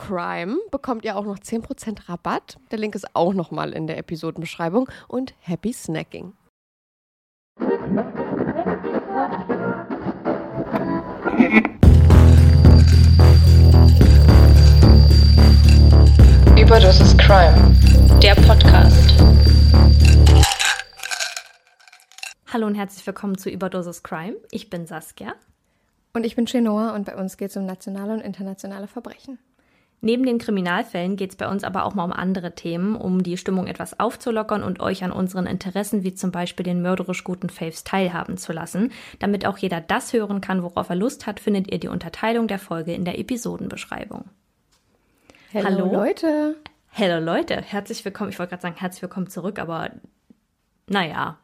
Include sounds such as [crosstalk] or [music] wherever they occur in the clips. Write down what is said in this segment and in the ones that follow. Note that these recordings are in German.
CRIME bekommt ihr auch noch 10% Rabatt. Der Link ist auch nochmal in der Episodenbeschreibung. Und happy snacking. Überdosis Crime, der Podcast. Hallo und herzlich willkommen zu Überdosis Crime. Ich bin Saskia. Und ich bin Chenoa und bei uns geht es um nationale und internationale Verbrechen. Neben den Kriminalfällen geht es bei uns aber auch mal um andere Themen, um die Stimmung etwas aufzulockern und euch an unseren Interessen wie zum Beispiel den mörderisch guten Faves teilhaben zu lassen. Damit auch jeder das hören kann, worauf er Lust hat, findet ihr die Unterteilung der Folge in der Episodenbeschreibung. Hallo? Leute. Hallo Leute, herzlich willkommen. Ich wollte gerade sagen, herzlich willkommen zurück, aber naja,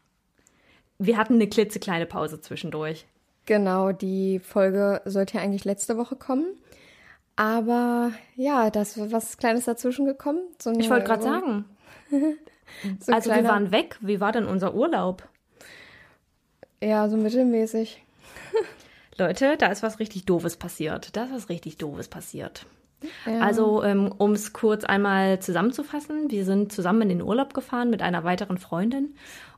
wir hatten eine klitzekleine Pause zwischendurch. Genau, die Folge sollte ja eigentlich letzte Woche kommen. Aber ja, da ist was Kleines dazwischen gekommen. So Ich wollte gerade sagen, [laughs] so also wir kleiner- waren weg. Wie war denn unser Urlaub? Ja, so mittelmäßig. Leute, da ist was richtig Doofes passiert. Da ist was richtig Doofes passiert. Ja. Also, ähm, um es kurz einmal zusammenzufassen, wir sind zusammen in den Urlaub gefahren mit einer weiteren Freundin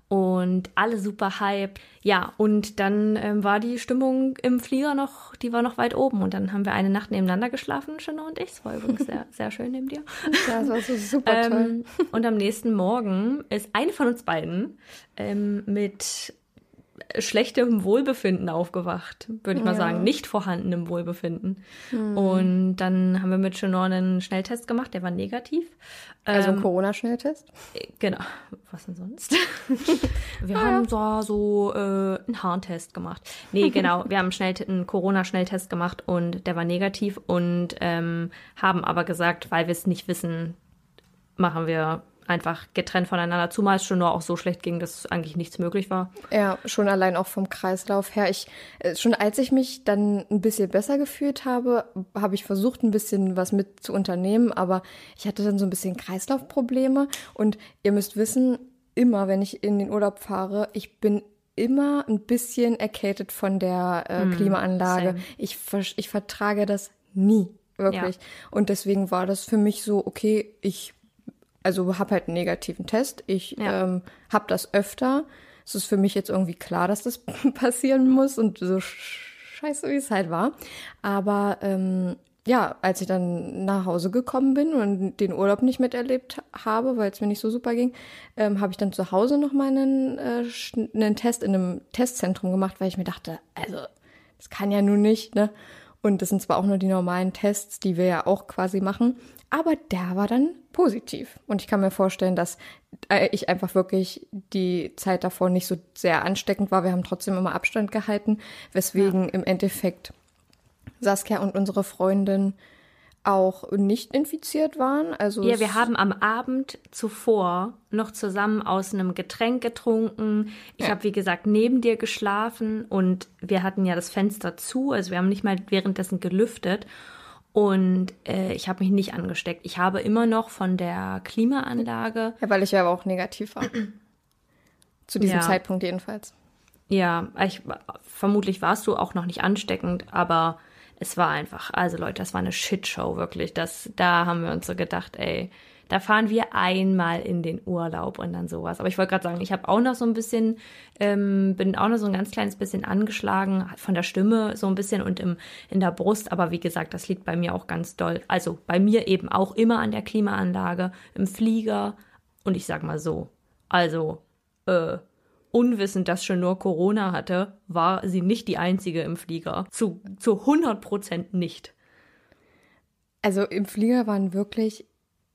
und alle super hyped. Ja, und dann ähm, war die Stimmung im Flieger noch, die war noch weit oben. Und dann haben wir eine Nacht nebeneinander geschlafen, Chanel und ich. Das war übrigens sehr, [laughs] sehr schön neben dir. Ja, das war so super toll. Ähm, und am nächsten Morgen ist eine von uns beiden ähm, mit schlechtem Wohlbefinden aufgewacht, würde ich mal Ja. sagen, nicht vorhandenem Wohlbefinden. Hm. Und dann haben wir mit Chanel einen Schnelltest gemacht, der war negativ. Also ein Ähm, Corona-Schnelltest. Genau. Was denn sonst? [laughs] Wir haben so, so äh, einen Harntest gemacht. Nee, [laughs] genau. Wir haben einen, Schnell einen Corona-Schnelltest gemacht und der war negativ und ähm, haben aber gesagt, weil wir es nicht wissen, machen wir einfach getrennt voneinander, zumal es schon nur auch so schlecht ging, dass eigentlich nichts möglich war. Ja, schon allein auch vom Kreislauf her. Ich, äh, schon als ich mich dann ein bisschen besser gefühlt habe, habe ich versucht, ein bisschen was mit zu unternehmen, aber ich hatte dann so ein bisschen Kreislaufprobleme. Und ihr müsst wissen, immer, wenn ich in den Urlaub fahre, ich bin immer ein bisschen erkältet von der äh, Klimaanlage. same. Ich, ich vertrage das nie, wirklich. Und deswegen war das für mich so, okay, ich also habe halt einen negativen Test. Ich Ja. ähm, habe das öfter. Es ist für mich jetzt irgendwie klar, dass das [laughs] passieren muss und so sch- scheiße, wie es halt war. Aber ähm, ja, als ich dann nach Hause gekommen bin und den Urlaub nicht miterlebt habe, weil es mir nicht so super ging, ähm, habe ich dann zu Hause noch mal einen, äh, einen Test in einem Testzentrum gemacht, weil ich mir dachte, also das kann ja nun nicht, ne? Und das sind zwar auch nur die normalen Tests, die wir ja auch quasi machen, aber der war dann positiv. Und ich kann mir vorstellen, dass äh, ich einfach wirklich die Zeit davor nicht so sehr ansteckend war. Wir haben trotzdem immer Abstand gehalten, weswegen im Endeffekt Saskia und unsere Freundin auch nicht infiziert waren. Also Ja, wir haben am Abend zuvor noch zusammen aus einem Getränk getrunken. Ich Ja. habe, wie gesagt, neben dir geschlafen und wir hatten ja das Fenster zu, also wir haben nicht mal währenddessen gelüftet. Und äh, ich habe mich nicht angesteckt. Ich habe immer noch von der Klimaanlage, ja, weil ich ja aber auch negativ war. Zu diesem Ja. Zeitpunkt jedenfalls. ja, ich, vermutlich warst du auch noch nicht ansteckend, aber es war einfach, also Leute, das war eine Shitshow, wirklich. Das, da haben wir uns so gedacht, ey, da fahren wir einmal in den Urlaub und dann sowas. Aber ich wollte gerade sagen, ich habe auch noch so ein bisschen, ähm, bin auch noch so ein ganz kleines bisschen angeschlagen von der Stimme so ein bisschen und im, in der Brust. Aber wie gesagt, das liegt bei mir auch ganz doll. Also bei mir eben auch immer an der Klimaanlage, im Flieger und ich sag mal so, also äh, unwissend, dass schon nur Corona hatte, war sie nicht die einzige im Flieger. Zu, zu 100 Prozent nicht. Also im Flieger waren wirklich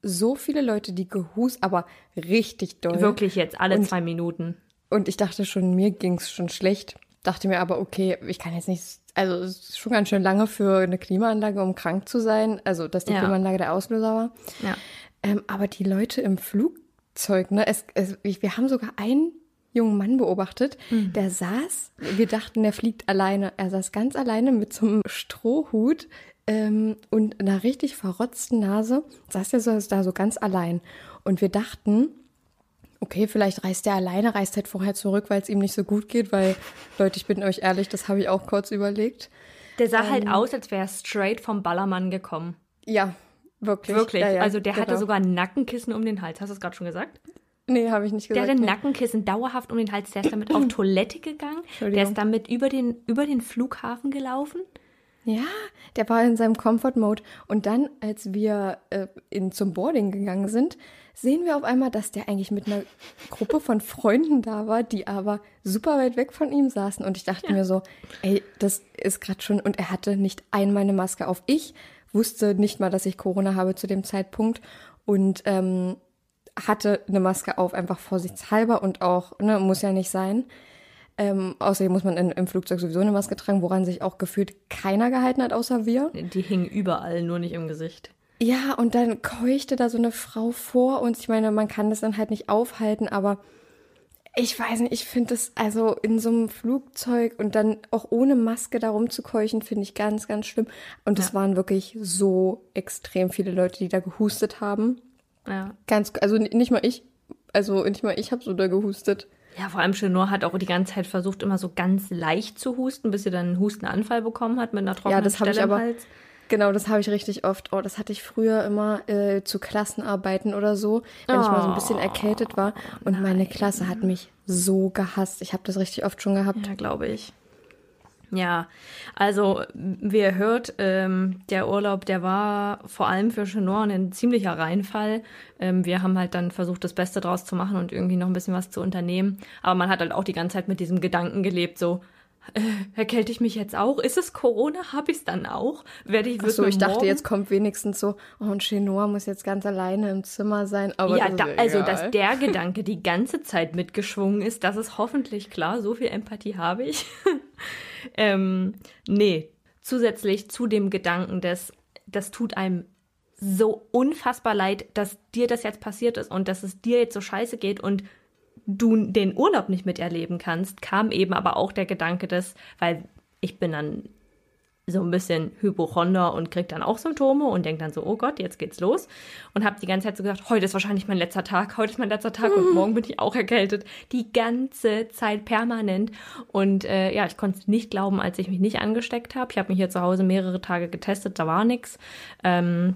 so viele Leute, die gehust, aber richtig doll. Wirklich jetzt alle Und- zwei Minuten. Und ich dachte schon, mir ging's schon schlecht. Dachte mir aber, okay, ich kann jetzt nicht, also es ist schon ganz schön lange für eine Klimaanlage, um krank zu sein. Also, dass die Ja. Klimaanlage der Auslöser war. Ja. Ähm, aber die Leute im Flugzeug, ne, es, es, wir haben sogar einen jungen Mann beobachtet, Mhm. der saß, wir dachten, der fliegt alleine. Er saß ganz alleine mit so einem Strohhut ähm, und einer richtig verrotzten Nase, saß er so, da so ganz allein. Und wir dachten, okay, vielleicht reist er alleine, reist halt vorher zurück, weil es ihm nicht so gut geht, weil, Leute, ich bin euch ehrlich, das habe ich auch kurz überlegt. Der sah Ähm. halt aus, als wäre er straight vom Ballermann gekommen. Ja, wirklich. Wirklich. Ja, ja, also der hatte genau. sogar ein Nackenkissen um den Hals. Hast du es gerade schon gesagt? Nee, habe ich nicht Der gesagt. hatte ein nee. Nackenkissen dauerhaft um den Hals. Der ist damit auf [clears throat] Toilette gegangen. Der ist damit über den, über den Flughafen gelaufen. Ja, der war in seinem Comfort-Mode. Und dann, als wir äh, in, zum Boarding gegangen sind, sehen wir auf einmal, dass der eigentlich mit einer Gruppe von Freunden da war, die aber super weit weg von ihm saßen. Und ich dachte mir so, ey, das ist gerade schon. Und er hatte nicht einmal eine Maske auf. Ich wusste nicht mal, dass ich Corona habe zu dem Zeitpunkt. Und ähm, hatte eine Maske auf, einfach vorsichtshalber und auch, ne, muss ja nicht sein. Ähm, außerdem muss man in, im Flugzeug sowieso eine Maske tragen, woran sich auch gefühlt keiner gehalten hat, außer wir. Die hingen überall, nur nicht im Gesicht. Ja, und dann keuchte da so eine Frau vor uns. Ich meine, man kann das dann halt nicht aufhalten, aber ich weiß nicht, ich finde das also in so einem Flugzeug und dann auch ohne Maske da rumzukeuchen, finde ich ganz, ganz schlimm. Und es Ja. waren wirklich so extrem viele Leute, die da gehustet haben. Ja. Ganz, also nicht mal ich, also nicht mal ich habe so da gehustet. Ja, vor allem Chenor hat auch die ganze Zeit versucht, immer so ganz leicht zu husten, bis sie dann einen Hustenanfall bekommen hat mit einer trockenen Ja, das habe Stelle ich aber, im Hals. Genau, das habe ich richtig oft. Oh, das hatte ich früher immer äh, zu Klassenarbeiten oder so, wenn ich mal so ein bisschen erkältet war. Und meine Klasse hat mich so gehasst. Ich habe das richtig oft schon gehabt. Ja, glaube ich. Ja, also wie ihr hört, ähm, der Urlaub, der war vor allem für Chenor ein ziemlicher Reinfall. Ähm, wir haben halt dann versucht, das Beste draus zu machen und irgendwie noch ein bisschen was zu unternehmen. Aber man hat halt auch die ganze Zeit mit diesem Gedanken gelebt, so, äh, erkälte ich mich jetzt auch? Ist es Corona? Habe ich es dann auch? Werde ich so, ich dachte, jetzt kommt wenigstens so, oh, und Chenoa muss jetzt ganz alleine im Zimmer sein. Aber ja, das da, also dass der Gedanke die ganze Zeit mitgeschwungen ist, das ist hoffentlich klar. So viel Empathie habe ich. [laughs] ähm, nee, zusätzlich zu dem Gedanken, dass das tut einem so unfassbar leid, dass dir das jetzt passiert ist und dass es dir jetzt so scheiße geht und du den Urlaub nicht miterleben kannst, kam eben aber auch der Gedanke des, weil ich bin dann so ein bisschen Hypochonder und krieg dann auch Symptome und denk dann so, oh Gott, jetzt geht's los. Und habe die ganze Zeit so gesagt, heute ist wahrscheinlich mein letzter Tag, heute ist mein letzter Tag und morgen bin ich auch erkältet. Die ganze Zeit permanent. Und äh, ja, ich konnte es nicht glauben, als ich mich nicht angesteckt habe. Ich habe mich hier zu Hause mehrere Tage getestet, da war nix. Ähm,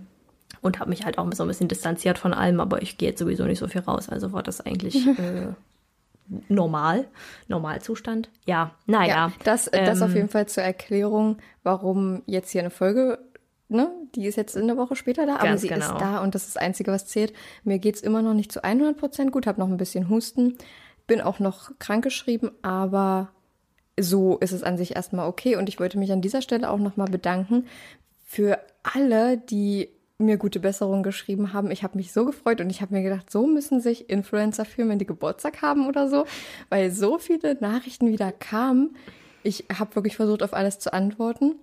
und habe mich halt auch so ein bisschen distanziert von allem, aber ich gehe jetzt sowieso nicht so viel raus. Also war das eigentlich [laughs] äh, normal, Normalzustand. Ja, naja. Ja, das, äh, das auf ähm, jeden Fall zur Erklärung, warum jetzt hier eine Folge, ne, die ist jetzt eine Woche später da, aber sie genau. ist da und das ist das Einzige, was zählt. Mir geht's immer noch nicht zu 100 Prozent gut, habe noch ein bisschen Husten, bin auch noch krankgeschrieben, aber so ist es an sich erstmal okay und ich wollte mich an dieser Stelle auch nochmal bedanken für alle, die mir gute Besserung geschrieben haben. Ich habe mich so gefreut und ich habe mir gedacht, so müssen sich Influencer fühlen, wenn die Geburtstag haben oder so, weil so viele Nachrichten wieder kamen. Ich habe wirklich versucht, auf alles zu antworten.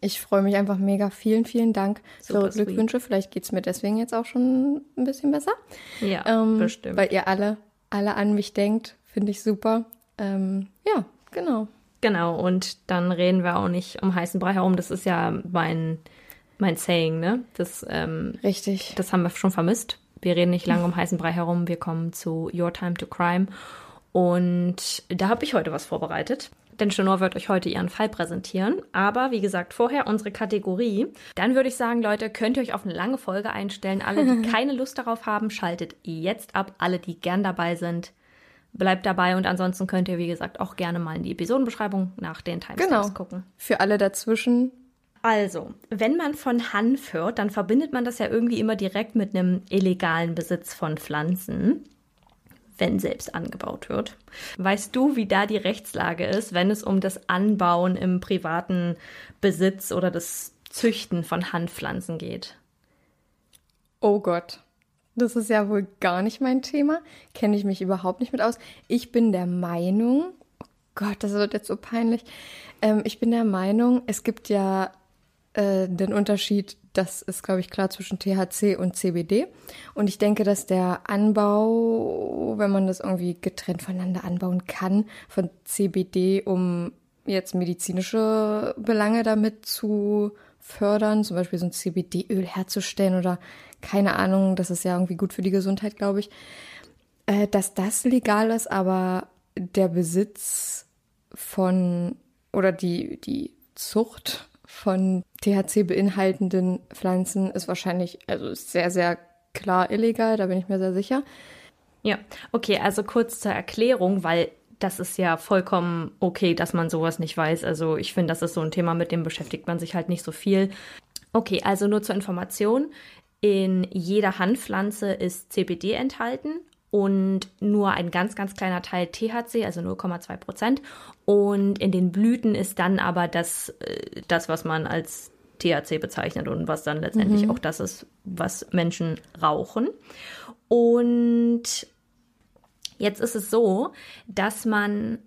Ich freue mich einfach mega. Vielen, vielen Dank für Super eure Glückwünsche. Vielleicht geht's mir deswegen jetzt auch schon ein bisschen besser. Ja, Ähm, bestimmt. Weil ihr alle, alle an mich denkt. Finde ich super. Ähm, ja, genau. Genau, und dann reden wir auch nicht um heißen Brei herum. Das ist ja mein, mein Saying, ne? Das, ähm, Richtig. das haben wir schon vermisst. Wir reden nicht lange um heißen Brei herum. Wir kommen zu Your Time to Crime. Und da habe ich heute was vorbereitet. Denn Chenor wird euch heute ihren Fall präsentieren. Aber wie gesagt, vorher unsere Kategorie. Dann würde ich sagen, Leute, könnt ihr euch auf eine lange Folge einstellen. Alle, die [laughs] keine Lust darauf haben, schaltet jetzt ab. Alle, die gern dabei sind, bleibt dabei. Und ansonsten könnt ihr, wie gesagt, auch gerne mal in die Episodenbeschreibung nach den Timestamps Genau. gucken. Für alle dazwischen. Also, wenn man von Hanf hört, dann verbindet man das ja irgendwie immer direkt mit einem illegalen Besitz von Pflanzen, wenn selbst angebaut wird. Weißt du, wie da die Rechtslage ist, wenn es um das Anbauen im privaten Besitz oder das Züchten von Hanfpflanzen geht? Oh Gott. Das ist ja wohl gar nicht mein Thema. Kenne ich mich überhaupt nicht mit aus. Ich bin der Meinung, oh Gott, das wird jetzt so peinlich. Ähm, ich bin der Meinung, es gibt ja äh, den Unterschied, das ist, glaube ich, klar zwischen THC und CBD. Und ich denke, dass der Anbau, wenn man das irgendwie getrennt voneinander anbauen kann, von CBD, um jetzt medizinische Belange damit zu fördern, zum Beispiel so ein CBD-Öl herzustellen oder keine Ahnung, das ist ja irgendwie gut für die Gesundheit, glaube ich, äh, dass das legal ist, aber der Besitz von oder die, die Zucht von THC beinhaltenden Pflanzen ist wahrscheinlich, also ist sehr, sehr klar illegal, da bin ich mir sehr sicher. Ja, okay, also kurz zur Erklärung, weil das ist ja vollkommen okay, dass man sowas nicht weiß. Also ich finde, das ist so ein Thema, mit dem beschäftigt man sich halt nicht so viel. Okay, also nur zur Information. In jeder Hanfpflanze ist CBD enthalten und nur ein ganz, ganz kleiner Teil THC, also 0,2 Prozent. Und in den Blüten ist dann aber das, äh, das, was man als THC bezeichnet und was dann letztendlich auch das ist, was Menschen rauchen. Und jetzt ist es so, dass man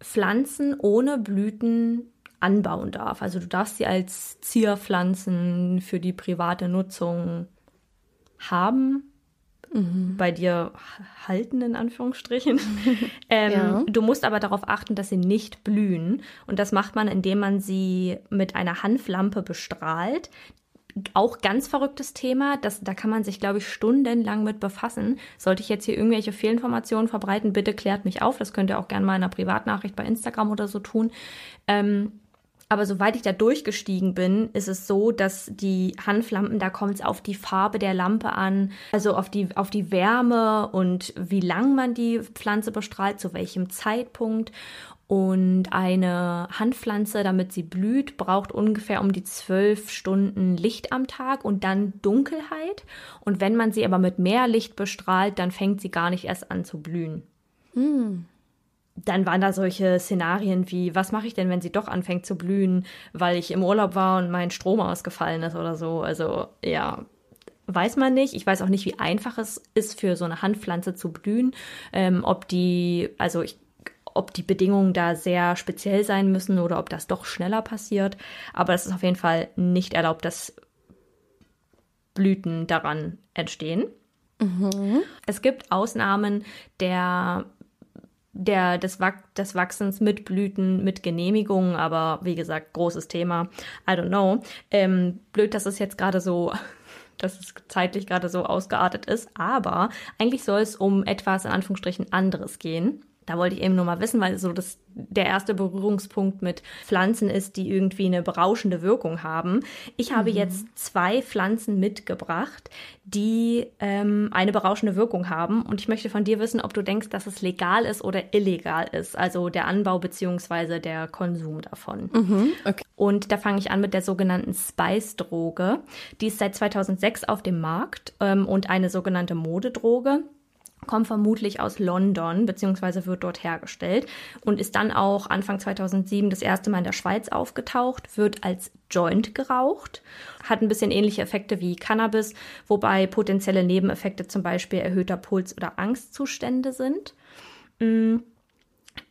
Pflanzen ohne Blüten anbauen darf. Also du darfst sie als Zierpflanzen für die private Nutzung haben, bei dir halten, in Anführungsstrichen. [laughs] ähm, Ja. Du musst aber darauf achten, dass sie nicht blühen. Und das macht man, indem man sie mit einer Hanflampe bestrahlt. Auch ganz verrücktes Thema. Das, da kann man sich, glaube ich, stundenlang mit befassen. Sollte ich jetzt hier irgendwelche Fehlinformationen verbreiten, bitte klärt mich auf. Das könnt ihr auch gerne mal in einer Privatnachricht bei Instagram oder so tun. Ähm, Aber soweit ich da durchgestiegen bin, ist es so, dass die Hanflampen, da kommt es auf die Farbe der Lampe an, also auf die, auf die Wärme und wie lang man die Pflanze bestrahlt, zu welchem Zeitpunkt. Und eine Handpflanze, damit sie blüht, braucht ungefähr um die zwölf Stunden Licht am Tag und dann Dunkelheit. Und wenn man sie aber mit mehr Licht bestrahlt, dann fängt sie gar nicht erst an zu blühen. Hm. Dann waren da solche Szenarien wie, was mache ich denn, wenn sie doch anfängt zu blühen, weil ich im Urlaub war und mein Strom ausgefallen ist oder so. Also ja, weiß man nicht. Ich weiß auch nicht, wie einfach es ist für so eine Handpflanze zu blühen. Ähm, ob die, also ich ob die Bedingungen da sehr speziell sein müssen oder ob das doch schneller passiert. Aber es ist auf jeden Fall nicht erlaubt, dass Blüten daran entstehen. Mhm. Es gibt Ausnahmen der der, des, des Wachsens mit Blüten, mit Genehmigungen, aber wie gesagt, großes Thema. I don't know. Ähm, blöd, dass es jetzt gerade so, [laughs] dass es zeitlich gerade so ausgeartet ist, aber eigentlich soll es um etwas in Anführungsstrichen anderes gehen. Da wollte ich eben nur mal wissen, weil so das der erste Berührungspunkt mit Pflanzen ist, die irgendwie eine berauschende Wirkung haben. Ich habe mhm. jetzt zwei Pflanzen mitgebracht, die ähm, eine berauschende Wirkung haben. Und ich möchte von dir wissen, ob du denkst, dass es legal ist oder illegal ist. Also der Anbau beziehungsweise der Konsum davon. Mhm. Okay. Und da fange ich an mit der sogenannten Spice-Droge. Die ist seit 2006 auf dem Markt ähm, und eine sogenannte Modedroge kommt vermutlich aus London, beziehungsweise wird dort hergestellt und ist dann auch Anfang 2007 das erste Mal in der Schweiz aufgetaucht, wird als Joint geraucht, hat ein bisschen ähnliche Effekte wie Cannabis, wobei potenzielle Nebeneffekte zum Beispiel erhöhter Puls oder Angstzustände sind. Mm.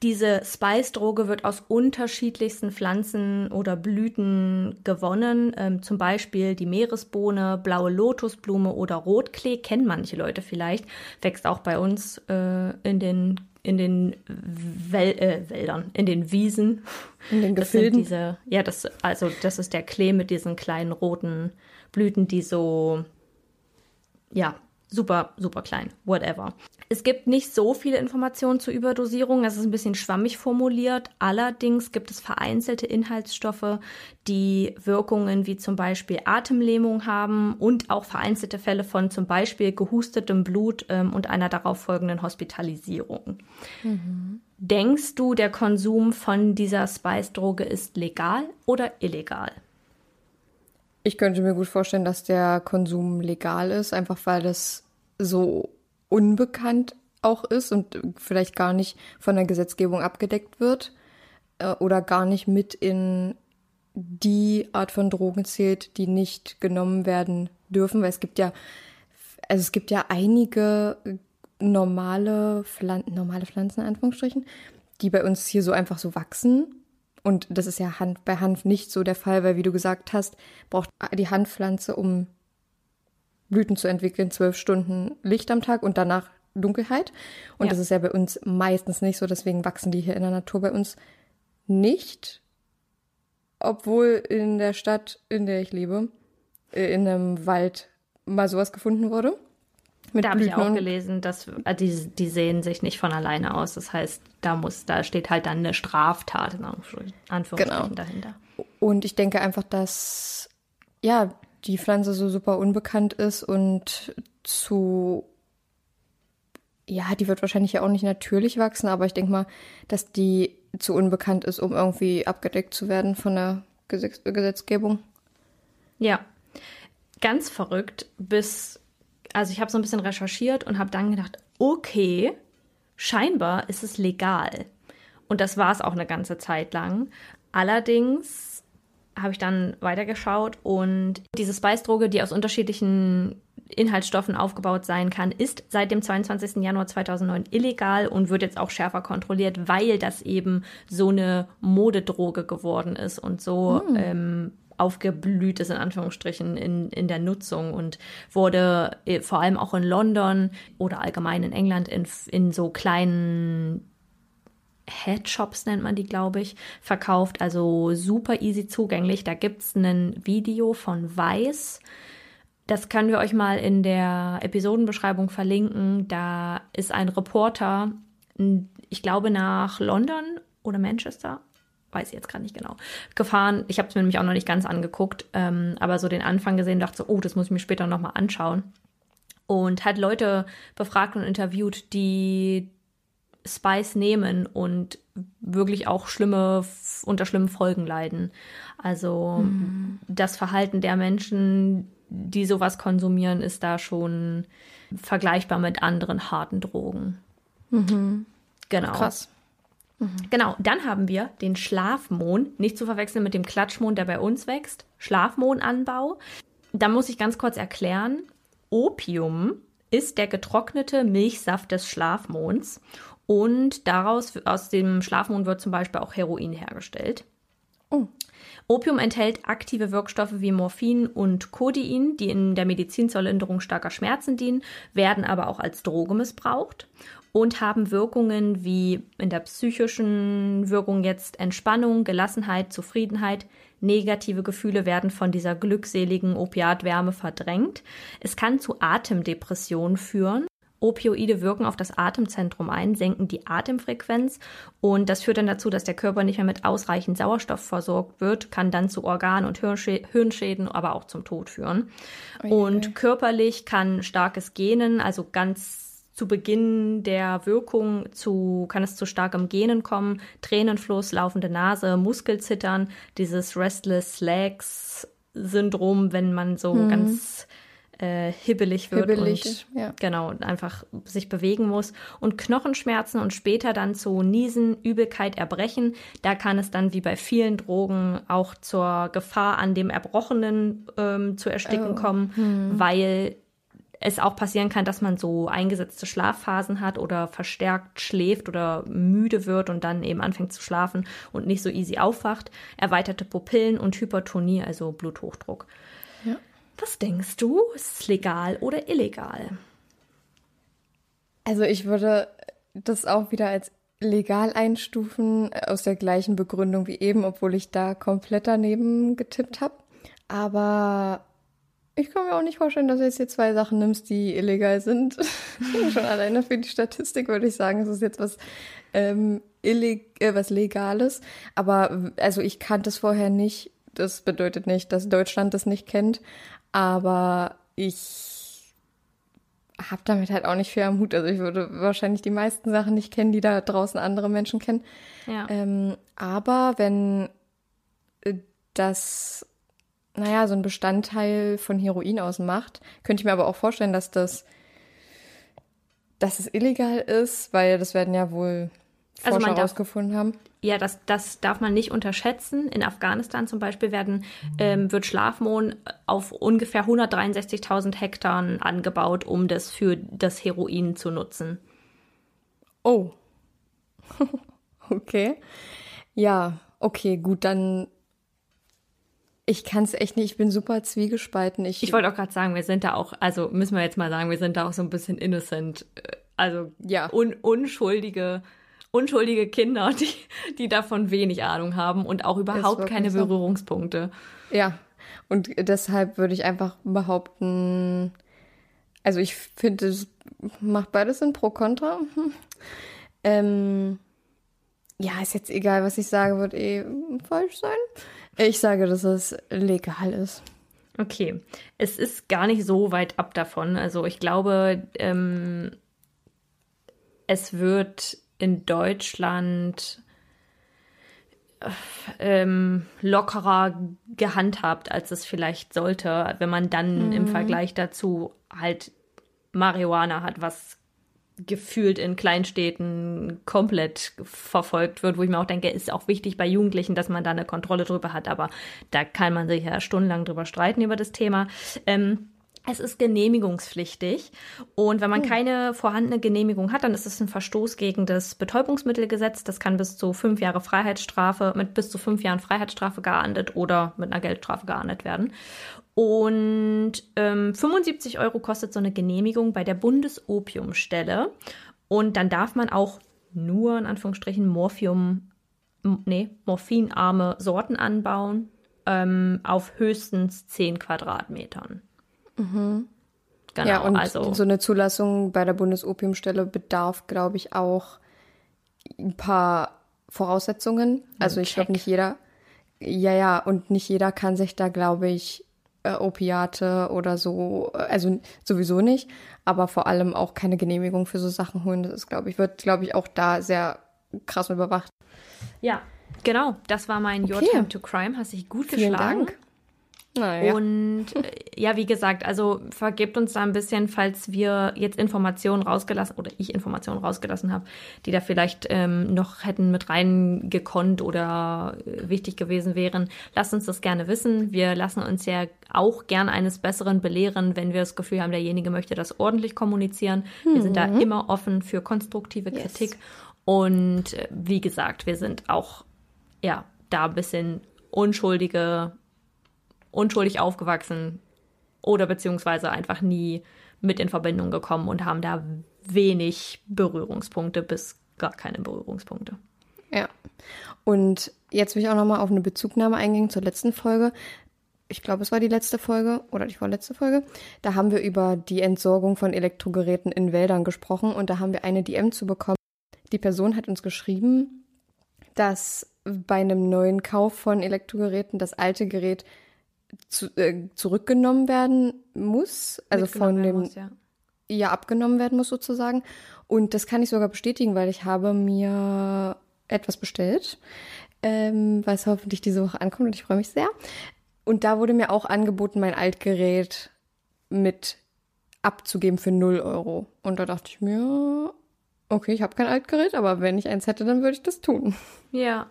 Diese Spice-Droge wird aus unterschiedlichsten Pflanzen oder Blüten gewonnen. Ähm, zum Beispiel die Meeresbohne, blaue Lotusblume oder Rotklee, kennen manche Leute vielleicht, wächst auch bei uns äh, in den in den Wel äh, Wäldern, in den Wiesen. In den Gefilden. Das diese, ja, das, also das ist der Klee mit diesen kleinen roten Blüten, die so, ja, super, super klein, whatever. Es gibt nicht so viele Informationen zur Überdosierung, es ist ein bisschen schwammig formuliert. Allerdings gibt es vereinzelte Inhaltsstoffe, die Wirkungen wie zum Beispiel Atemlähmung haben und auch vereinzelte Fälle von zum Beispiel gehustetem Blut ähm, und einer darauf folgenden Hospitalisierung. Mhm. Denkst du, der Konsum von dieser Spice-Droge ist legal oder illegal? Ich könnte mir gut vorstellen, dass der Konsum legal ist, einfach weil das so unbekannt auch ist und vielleicht gar nicht von der Gesetzgebung abgedeckt wird äh, oder gar nicht mit in die Art von Drogen zählt, die nicht genommen werden dürfen, weil es gibt ja, also es gibt ja einige normale, Pflan normale Pflanzen, in Anführungsstrichen, die bei uns hier so einfach so wachsen. Und das ist ja Hanf, bei Hanf nicht so der Fall, weil wie du gesagt hast, braucht die Hanfpflanze, um Blüten zu entwickeln, zwölf Stunden Licht am Tag und danach Dunkelheit. Und ja. das ist ja bei uns meistens nicht so, deswegen wachsen die hier in der Natur bei uns nicht. Obwohl in der Stadt, in der ich lebe, äh, in einem Wald mal sowas gefunden wurde. Mit da habe ich auch gelesen, dass äh, die, die sehen sich nicht von alleine aus. Das heißt, da muss, da steht halt dann eine Straftat in Anführungsstrichen genau. dahinter. Und ich denke einfach, dass ja die Pflanze so super unbekannt ist und zu ja, die wird wahrscheinlich ja auch nicht natürlich wachsen, aber ich denke mal, dass die zu unbekannt ist, um irgendwie abgedeckt zu werden von der Gesetz Gesetzgebung. Ja, ganz verrückt, bis also ich habe so ein bisschen recherchiert und habe dann gedacht, okay, scheinbar ist es legal. Und das war es auch eine ganze Zeit lang. Allerdings habe ich dann weitergeschaut und diese Spice-Droge, die aus unterschiedlichen Inhaltsstoffen aufgebaut sein kann, ist seit dem 22. Januar 2009 illegal und wird jetzt auch schärfer kontrolliert, weil das eben so eine Modedroge geworden ist und so hm. ähm, aufgeblüht ist, in Anführungsstrichen, in, in der Nutzung und wurde äh, vor allem auch in London oder allgemein in England in, in so kleinen Headshops nennt man die, glaube ich, verkauft. Also super easy zugänglich. Da gibt's ein Video von Weiß. Das können wir euch mal in der Episodenbeschreibung verlinken. Da ist ein Reporter, ich glaube, nach London oder Manchester weiß ich jetzt gerade nicht genau, gefahren. Ich habe es mir nämlich auch noch nicht ganz angeguckt, ähm, aber so den Anfang gesehen, dachte so, oh, das muss ich mir später nochmal anschauen. Und hat Leute befragt und interviewt, die Spice nehmen und wirklich auch schlimme, unter schlimmen Folgen leiden. Also mhm. das Verhalten der Menschen, die sowas konsumieren, ist da schon vergleichbar mit anderen harten Drogen. Mhm. Genau. Krass. Mhm. Genau, dann haben wir den Schlafmohn, nicht zu verwechseln mit dem Klatschmohn, der bei uns wächst. Schlafmohnanbau. Da muss ich ganz kurz erklären, Opium ist der getrocknete Milchsaft des Schlafmohns und daraus, aus dem Schlafmohn wird zum Beispiel auch Heroin hergestellt. Oh. Opium enthält aktive Wirkstoffe wie Morphin und Codein, die in der Medizin zur Linderung starker Schmerzen dienen, werden aber auch als Droge missbraucht und haben Wirkungen wie in der psychischen Wirkung jetzt Entspannung, Gelassenheit, Zufriedenheit. Negative Gefühle werden von dieser glückseligen Opiatwärme verdrängt. Es kann zu Atemdepressionen führen. Opioide wirken auf das Atemzentrum ein, senken die Atemfrequenz und das führt dann dazu, dass der Körper nicht mehr mit ausreichend Sauerstoff versorgt wird, kann dann zu Organ- und Hirnschäden, aber auch zum Tod führen. Okay. Und körperlich kann starkes Gähnen, also ganz zu Beginn der Wirkung zu, kann es zu starkem Gähnen kommen, Tränenfluss, laufende Nase, Muskelzittern, dieses Restless Legs Syndrom, wenn man so mhm. ganz äh, hibbelig wird hibbelig, und ja. genau einfach sich bewegen muss und Knochenschmerzen und später dann zu Niesen, Übelkeit, Erbrechen. Da kann es dann wie bei vielen Drogen auch zur Gefahr an dem Erbrochenen ähm, zu ersticken oh. kommen, hm. weil es auch passieren kann, dass man so eingesetzte Schlafphasen hat oder verstärkt schläft oder müde wird und dann eben anfängt zu schlafen und nicht so easy aufwacht. Erweiterte Pupillen und Hypertonie, also Bluthochdruck. Was denkst du? Ist es legal oder illegal? Also ich würde das auch wieder als legal einstufen, aus der gleichen Begründung wie eben, obwohl ich da komplett daneben getippt habe. Aber ich kann mir auch nicht vorstellen, dass du jetzt hier zwei Sachen nimmst, die illegal sind. [laughs] Schon alleine für die Statistik würde ich sagen, es ist jetzt was, ähm, illeg äh, was Legales. Aber also ich kannte es vorher nicht. Das bedeutet nicht, dass Deutschland das nicht kennt. Aber ich habe damit halt auch nicht viel am Hut. Also ich würde wahrscheinlich die meisten Sachen nicht kennen, die da draußen andere Menschen kennen. Ja. Ähm, aber wenn äh, das naja, so ein Bestandteil von Heroin ausmacht. Könnte ich mir aber auch vorstellen, dass das, dass es illegal ist, weil das werden ja wohl Forscher also man herausgefunden haben. Ja, das, das darf man nicht unterschätzen. In Afghanistan zum Beispiel werden, ähm, wird Schlafmohn auf ungefähr 163.000 Hektar angebaut, um das für das Heroin zu nutzen. Oh. [laughs] okay. Ja, okay, gut, dann ich kann es echt nicht, ich bin super zwiegespalten. Ich, ich wollte auch gerade sagen, wir sind da auch, also müssen wir jetzt mal sagen, wir sind da auch so ein bisschen innocent. Äh, also ja. un, unschuldige, unschuldige Kinder, [laughs] die, die davon wenig Ahnung haben und auch überhaupt keine so. Berührungspunkte. Ja, und deshalb würde ich einfach behaupten, also ich finde, es macht beides in Pro Contra. Hm. Ähm, ja, ist jetzt egal, was ich sage, wird eh falsch sein. Ich sage, dass es legal ist. Okay, es ist gar nicht so weit ab davon. Also ich glaube, ähm, es wird in Deutschland äh, ähm, lockerer gehandhabt, als es vielleicht sollte, wenn man dann mhm. im Vergleich dazu halt Marihuana hat, was gefühlt in Kleinstädten komplett verfolgt wird, wo ich mir auch denke, ist auch wichtig bei Jugendlichen, dass man da eine Kontrolle drüber hat, aber da kann man sich ja stundenlang drüber streiten über das Thema. Ähm, es ist genehmigungspflichtig und wenn man hm. keine vorhandene Genehmigung hat, dann ist es ein Verstoß gegen das Betäubungsmittelgesetz. Das kann bis zu fünf Jahre Freiheitsstrafe, mit bis zu fünf Jahren Freiheitsstrafe geahndet oder mit einer Geldstrafe geahndet werden. Und ähm, 75 Euro kostet so eine Genehmigung bei der Bundesopiumstelle. Und dann darf man auch nur in Anführungsstrichen Morphium, nee, morphinarme Sorten anbauen ähm, auf höchstens 10 Quadratmetern. Mhm. Genau, ja, und also so eine Zulassung bei der Bundesopiumstelle bedarf, glaube ich, auch ein paar Voraussetzungen. Also ich glaube nicht jeder, ja, ja, und nicht jeder kann sich da, glaube ich, äh, Opiate oder so, äh, also sowieso nicht, aber vor allem auch keine Genehmigung für so Sachen holen. Das ist, glaube ich, wird, glaube ich, auch da sehr krass überwacht. Ja, genau. Das war mein Your Okay. Time to Crime. Hast dich gut Vielen geschlagen. Dank. Naja. Und äh, ja, wie gesagt, also vergebt uns da ein bisschen, falls wir jetzt Informationen rausgelassen oder ich Informationen rausgelassen habe, die da vielleicht ähm, noch hätten mit reingekonnt oder äh, wichtig gewesen wären. Lasst uns das gerne wissen. Wir lassen uns ja auch gern eines Besseren belehren, wenn wir das Gefühl haben, derjenige möchte das ordentlich kommunizieren. Wir sind da immer offen für konstruktive Yes. Kritik. Und äh, wie gesagt, wir sind auch ja da ein bisschen unschuldige unschuldig aufgewachsen oder beziehungsweise einfach nie mit in Verbindung gekommen und haben da wenig Berührungspunkte bis gar keine Berührungspunkte. Ja. Und jetzt will ich auch nochmal auf eine Bezugnahme eingehen zur letzten Folge. Ich glaube, es war die letzte Folge oder die vorletzte Folge. Da haben wir über die Entsorgung von Elektrogeräten in Wäldern gesprochen und da haben wir eine DM zu bekommen. Die Person hat uns geschrieben, dass bei einem neuen Kauf von Elektrogeräten das alte Gerät zu, äh, zurückgenommen werden muss. Also von dem, muss, ja. ja abgenommen werden muss sozusagen. Und das kann ich sogar bestätigen, weil ich habe mir etwas bestellt, ähm, es hoffentlich diese Woche ankommt und ich freue mich sehr. Und da wurde mir auch angeboten, mein Altgerät mit abzugeben für 0 Euro. Und da dachte ich mir, okay, ich habe kein Altgerät, aber wenn ich eins hätte, dann würde ich das tun. Ja.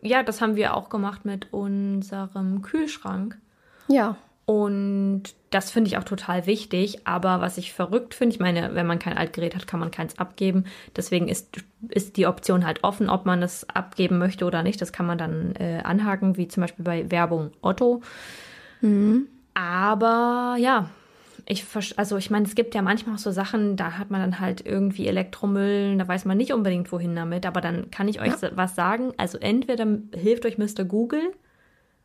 Ja, das haben wir auch gemacht mit unserem Kühlschrank. Ja. Und das finde ich auch total wichtig. Aber was ich verrückt finde, ich meine, wenn man kein Altgerät hat, kann man keins abgeben. Deswegen ist, ist die Option halt offen, ob man es abgeben möchte oder nicht. Das kann man dann äh, anhaken, wie zum Beispiel bei Werbung Otto. Aber ja, ich, also ich meine, es gibt ja manchmal auch so Sachen, da hat man dann halt irgendwie Elektromüll, da weiß man nicht unbedingt wohin damit, aber dann kann ich euch sa- was sagen. Also entweder hilft euch Mr. Google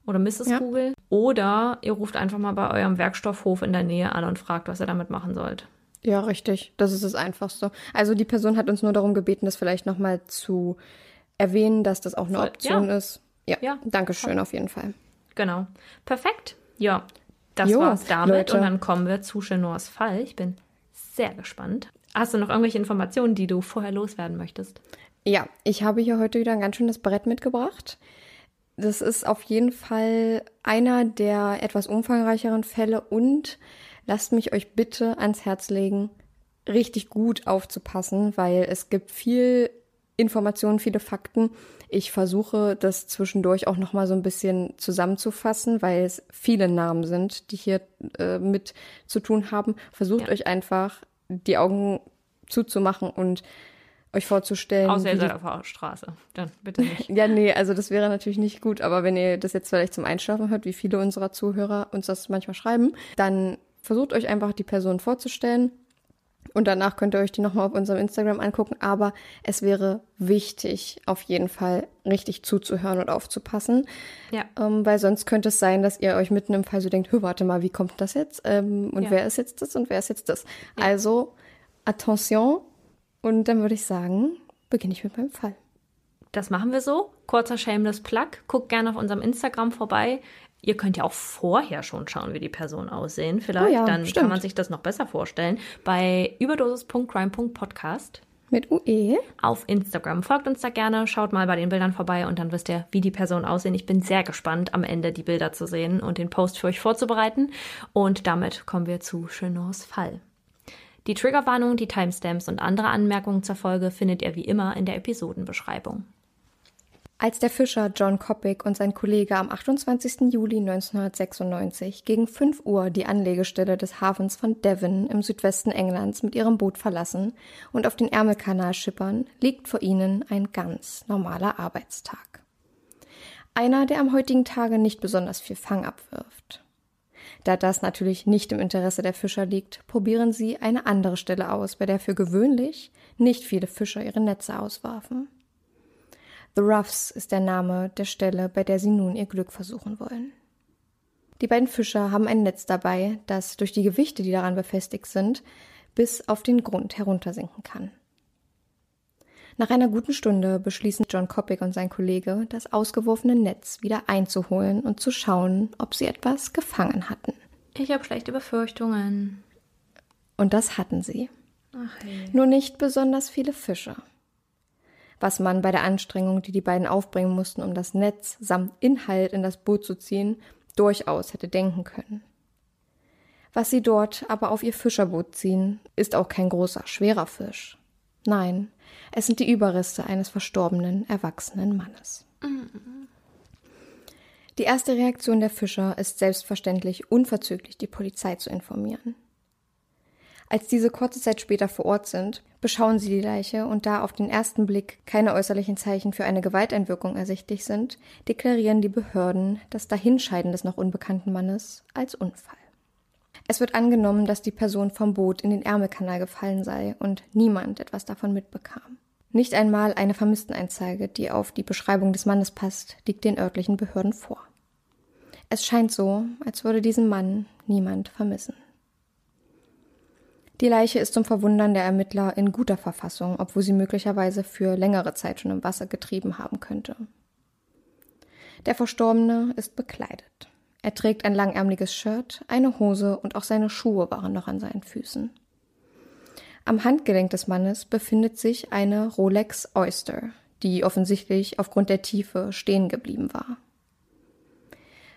oder Mrs. Ja. Google oder ihr ruft einfach mal bei eurem Werkstoffhof in der Nähe an und fragt, was ihr damit machen sollt. Ja, richtig. Das ist das Einfachste. Also die Person hat uns nur darum gebeten, das vielleicht nochmal zu erwähnen, dass das auch eine Voll, Option ja. ist. Ja, Ja, danke schön auf jeden Fall. Genau. Perfekt. Ja, das Jo, war's damit. Leute. Und dann kommen wir zu Chenors Fall. Ich bin sehr gespannt. Hast du noch irgendwelche Informationen, die du vorher loswerden möchtest? Ja, ich habe hier heute wieder ein ganz schönes Brett mitgebracht. Das ist auf jeden Fall einer der etwas umfangreicheren Fälle und lasst mich euch bitte ans Herz legen, richtig gut aufzupassen, weil es gibt viel Informationen, viele Fakten. Ich versuche das zwischendurch auch noch mal so ein bisschen zusammenzufassen, weil es viele Namen sind, die hier äh, mit zu tun haben. Versucht Ja. euch einfach die Augen zuzumachen und euch vorzustellen. Außer ihr seid auf der Straße. Dann bitte nicht. [laughs] ja, nee, also das wäre natürlich nicht gut, aber wenn ihr das jetzt vielleicht zum Einschlafen hört, wie viele unserer Zuhörer uns das manchmal schreiben, dann versucht euch einfach die Person vorzustellen und danach könnt ihr euch die nochmal auf unserem Instagram angucken, aber es wäre wichtig, auf jeden Fall richtig zuzuhören und aufzupassen, Ja. ähm, weil sonst könnte es sein, dass ihr euch mitten im Fall so denkt, warte mal, wie kommt das jetzt? Ähm, und Ja. wer ist jetzt das und wer ist jetzt das? Also, attention und dann würde ich sagen, beginne ich mit meinem Fall. Das machen wir so. Kurzer Shameless Plug. Guckt gerne auf unserem Instagram vorbei. Ihr könnt ja auch vorher schon schauen, wie die Personen aussehen. Vielleicht Oh ja, dann stimmt. kann man sich das noch besser vorstellen. Bei überdosis.crime.podcast Mit UE. auf Instagram. Folgt uns da gerne, schaut mal bei den Bildern vorbei und dann wisst ihr, wie die Personen aussehen. Ich bin sehr gespannt, am Ende die Bilder zu sehen und den Post für euch vorzubereiten. Und damit kommen wir zu Chenons Fall. Die Triggerwarnung, die Timestamps und andere Anmerkungen zur Folge findet ihr wie immer in der Episodenbeschreibung. Als der Fischer John Coppick und sein Kollege am 28. Juli 1996 gegen 5 Uhr die Anlegestelle des Hafens von Devon im Südwesten Englands mit ihrem Boot verlassen und auf den Ärmelkanal schippern, liegt vor ihnen ein ganz normaler Arbeitstag. Einer, der am heutigen Tage nicht besonders viel Fang abwirft. Da das natürlich nicht im Interesse der Fischer liegt, probieren sie eine andere Stelle aus, bei der für gewöhnlich nicht viele Fischer ihre Netze auswarfen. The Ruffs ist der Name der Stelle, bei der sie nun ihr Glück versuchen wollen. Die beiden Fischer haben ein Netz dabei, das durch die Gewichte, die daran befestigt sind, bis auf den Grund heruntersinken kann. Nach einer guten Stunde beschließen John Kopic und sein Kollege, das ausgeworfene Netz wieder einzuholen und zu schauen, ob sie etwas gefangen hatten. Ich habe schlechte Befürchtungen. Und das hatten sie. Ach hey. Nur nicht besonders viele Fische. Was man bei der Anstrengung, die die beiden aufbringen mussten, um das Netz samt Inhalt in das Boot zu ziehen, durchaus hätte denken können. Was sie dort aber auf ihr Fischerboot ziehen, ist auch kein großer, schwerer Fisch. Nein, es sind die Überreste eines verstorbenen, erwachsenen Mannes. Die erste Reaktion der Fischer ist selbstverständlich unverzüglich die Polizei zu informieren. Als diese kurze Zeit später vor Ort sind, beschauen sie die Leiche und da auf den ersten Blick keine äußerlichen Zeichen für eine Gewalteinwirkung ersichtlich sind, deklarieren die Behörden das Dahinscheiden des noch unbekannten Mannes als Unfall. Es wird angenommen, dass die Person vom Boot in den Ärmelkanal gefallen sei und niemand etwas davon mitbekam. Nicht einmal eine Vermissteneinzeige, die auf die Beschreibung des Mannes passt, liegt den örtlichen Behörden vor. Es scheint so, als würde diesen Mann niemand vermissen. Die Leiche ist zum Verwundern der Ermittler in guter Verfassung, obwohl sie möglicherweise für längere Zeit schon im Wasser getrieben haben könnte. Der Verstorbene ist bekleidet. Er trägt ein langärmliches Shirt, eine Hose und auch seine Schuhe waren noch an seinen Füßen. Am Handgelenk des Mannes befindet sich eine Rolex Oyster, die offensichtlich aufgrund der Tiefe stehen geblieben war.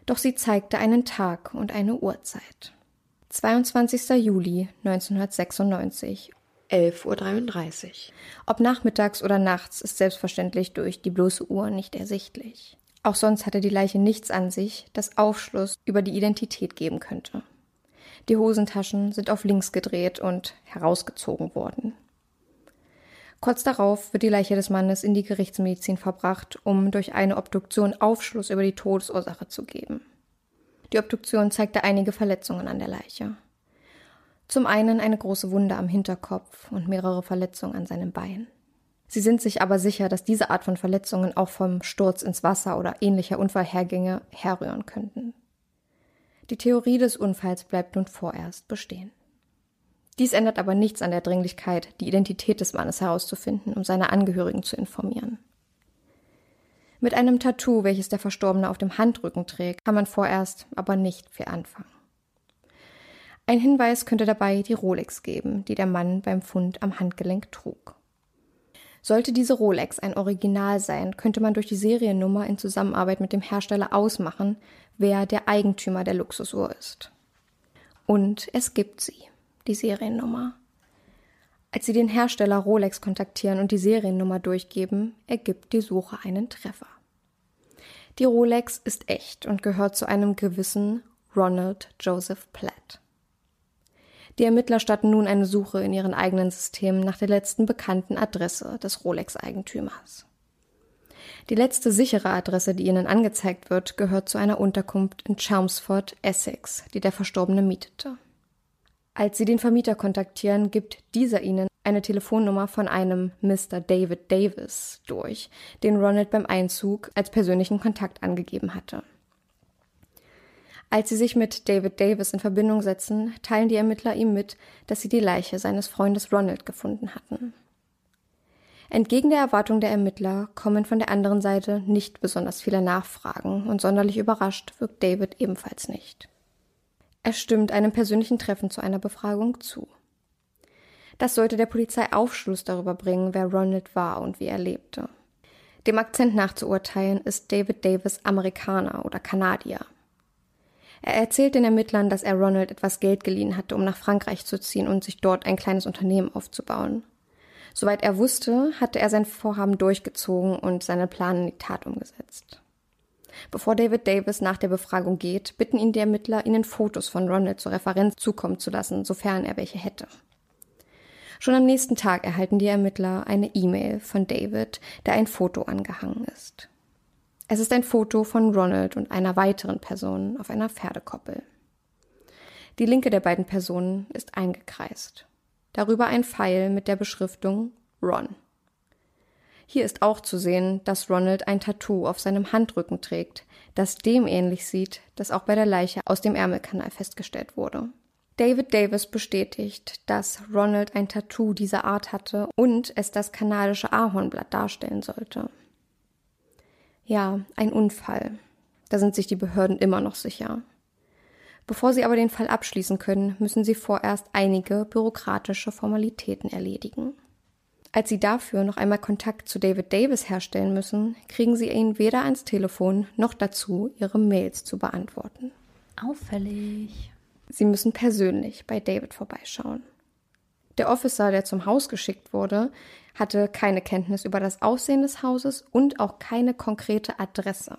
Doch sie zeigte einen Tag und eine Uhrzeit. 22. Juli 1996, 11.33 Uhr. Ob nachmittags oder nachts ist selbstverständlich durch die bloße Uhr nicht ersichtlich. Auch sonst hatte die Leiche nichts an sich, das Aufschluss über die Identität geben könnte. Die Hosentaschen sind auf links gedreht und herausgezogen worden. Kurz darauf wird die Leiche des Mannes in die Gerichtsmedizin verbracht, um durch eine Obduktion Aufschluss über die Todesursache zu geben. Die Obduktion zeigte einige Verletzungen an der Leiche. Zum einen eine große Wunde am Hinterkopf und mehrere Verletzungen an seinem Bein. Sie sind sich aber sicher, dass diese Art von Verletzungen auch vom Sturz ins Wasser oder ähnlicher Unfallhergänge herrühren könnten. Die Theorie des Unfalls bleibt nun vorerst bestehen. Dies ändert aber nichts an der Dringlichkeit, die Identität des Mannes herauszufinden, um seine Angehörigen zu informieren. Mit einem Tattoo, welches der Verstorbene auf dem Handrücken trägt, kann man vorerst aber nicht viel anfangen. Ein Hinweis könnte dabei die Rolex geben, die der Mann beim Fund am Handgelenk trug. Sollte diese Rolex ein Original sein, könnte man durch die Seriennummer in Zusammenarbeit mit dem Hersteller ausmachen, wer der Eigentümer der Luxusuhr ist. Und es gibt sie, die Seriennummer. Als sie den Hersteller Rolex kontaktieren und die Seriennummer durchgeben, ergibt die Suche einen Treffer. Die Rolex ist echt und gehört zu einem gewissen Ronald Joseph Platt. Die Ermittler starten nun eine Suche in ihren eigenen Systemen nach der letzten bekannten Adresse des Rolex-Eigentümers. Die letzte sichere Adresse, die ihnen angezeigt wird, gehört zu einer Unterkunft in Chelmsford, Essex, die der Verstorbene mietete. Als sie den Vermieter kontaktieren, gibt dieser ihnen eine Telefonnummer von einem Mr. David Davis durch, den Ronald beim Einzug als persönlichen Kontakt angegeben hatte. Als sie sich mit David Davis in Verbindung setzen, teilen die Ermittler ihm mit, dass sie die Leiche seines Freundes Ronald gefunden hatten. Entgegen der Erwartung der Ermittler kommen von der anderen Seite nicht besonders viele Nachfragen und sonderlich überrascht wirkt David ebenfalls nicht. Er stimmt einem persönlichen Treffen zu einer Befragung zu. Das sollte der Polizei Aufschluss darüber bringen, wer Ronald war und wie er lebte. Dem Akzent nachzuurteilen ist David Davis Amerikaner oder Kanadier. Er erzählt den Ermittlern, dass er Ronald etwas Geld geliehen hatte, um nach Frankreich zu ziehen und sich dort ein kleines Unternehmen aufzubauen. Soweit er wusste, hatte er sein Vorhaben durchgezogen und seinen Plan in die Tat umgesetzt. Bevor David Davis nach der Befragung geht, bitten ihn die Ermittler, ihnen Fotos von Ronald zur Referenz zukommen zu lassen, sofern er welche hätte. Schon am nächsten Tag erhalten die Ermittler eine E-Mail von David, der ein Foto angehangen ist. Es ist ein Foto von Ronald und einer weiteren Person auf einer Pferdekoppel. Die linke der beiden Personen ist eingekreist. Darüber ein Pfeil mit der Beschriftung Ron. Hier ist auch zu sehen, dass Ronald ein Tattoo auf seinem Handrücken trägt, das dem ähnlich sieht, das auch bei der Leiche aus dem Ärmelkanal festgestellt wurde. David Davis bestätigt, dass Ronald ein Tattoo dieser Art hatte und es das kanadische Ahornblatt darstellen sollte. Ja, ein Unfall. Da sind sich die Behörden immer noch sicher. Bevor sie aber den Fall abschließen können, müssen sie vorerst einige bürokratische Formalitäten erledigen. Als sie dafür noch einmal Kontakt zu David Davis herstellen müssen, kriegen sie ihn weder ans Telefon noch dazu, ihre Mails zu beantworten. Auffällig. Sie müssen persönlich bei David vorbeischauen. Der Officer, der zum Haus geschickt wurde, hatte keine Kenntnis über das Aussehen des Hauses und auch keine konkrete Adresse.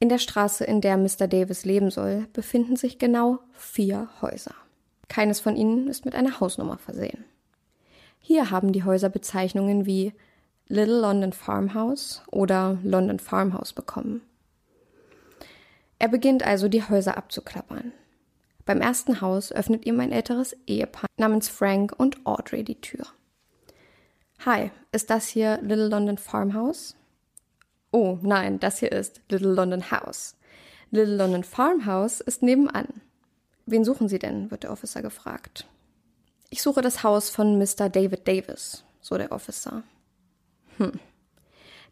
In der Straße, in der Mr. Davis leben soll, befinden sich genau vier Häuser. Keines von ihnen ist mit einer Hausnummer versehen. Hier haben die Häuser Bezeichnungen wie Little London Farmhouse oder London Farmhouse bekommen. Er beginnt also, die Häuser abzuklappern. Beim ersten Haus öffnet ihm ein älteres Ehepaar namens Frank und Audrey die Tür. Hi, ist das hier Little London Farmhouse? Oh, nein, das hier ist Little London House. Little London Farmhouse ist nebenan. Wen suchen Sie denn? wird der Officer gefragt. Ich suche das Haus von Mr. David Davis, so der Officer. Hm.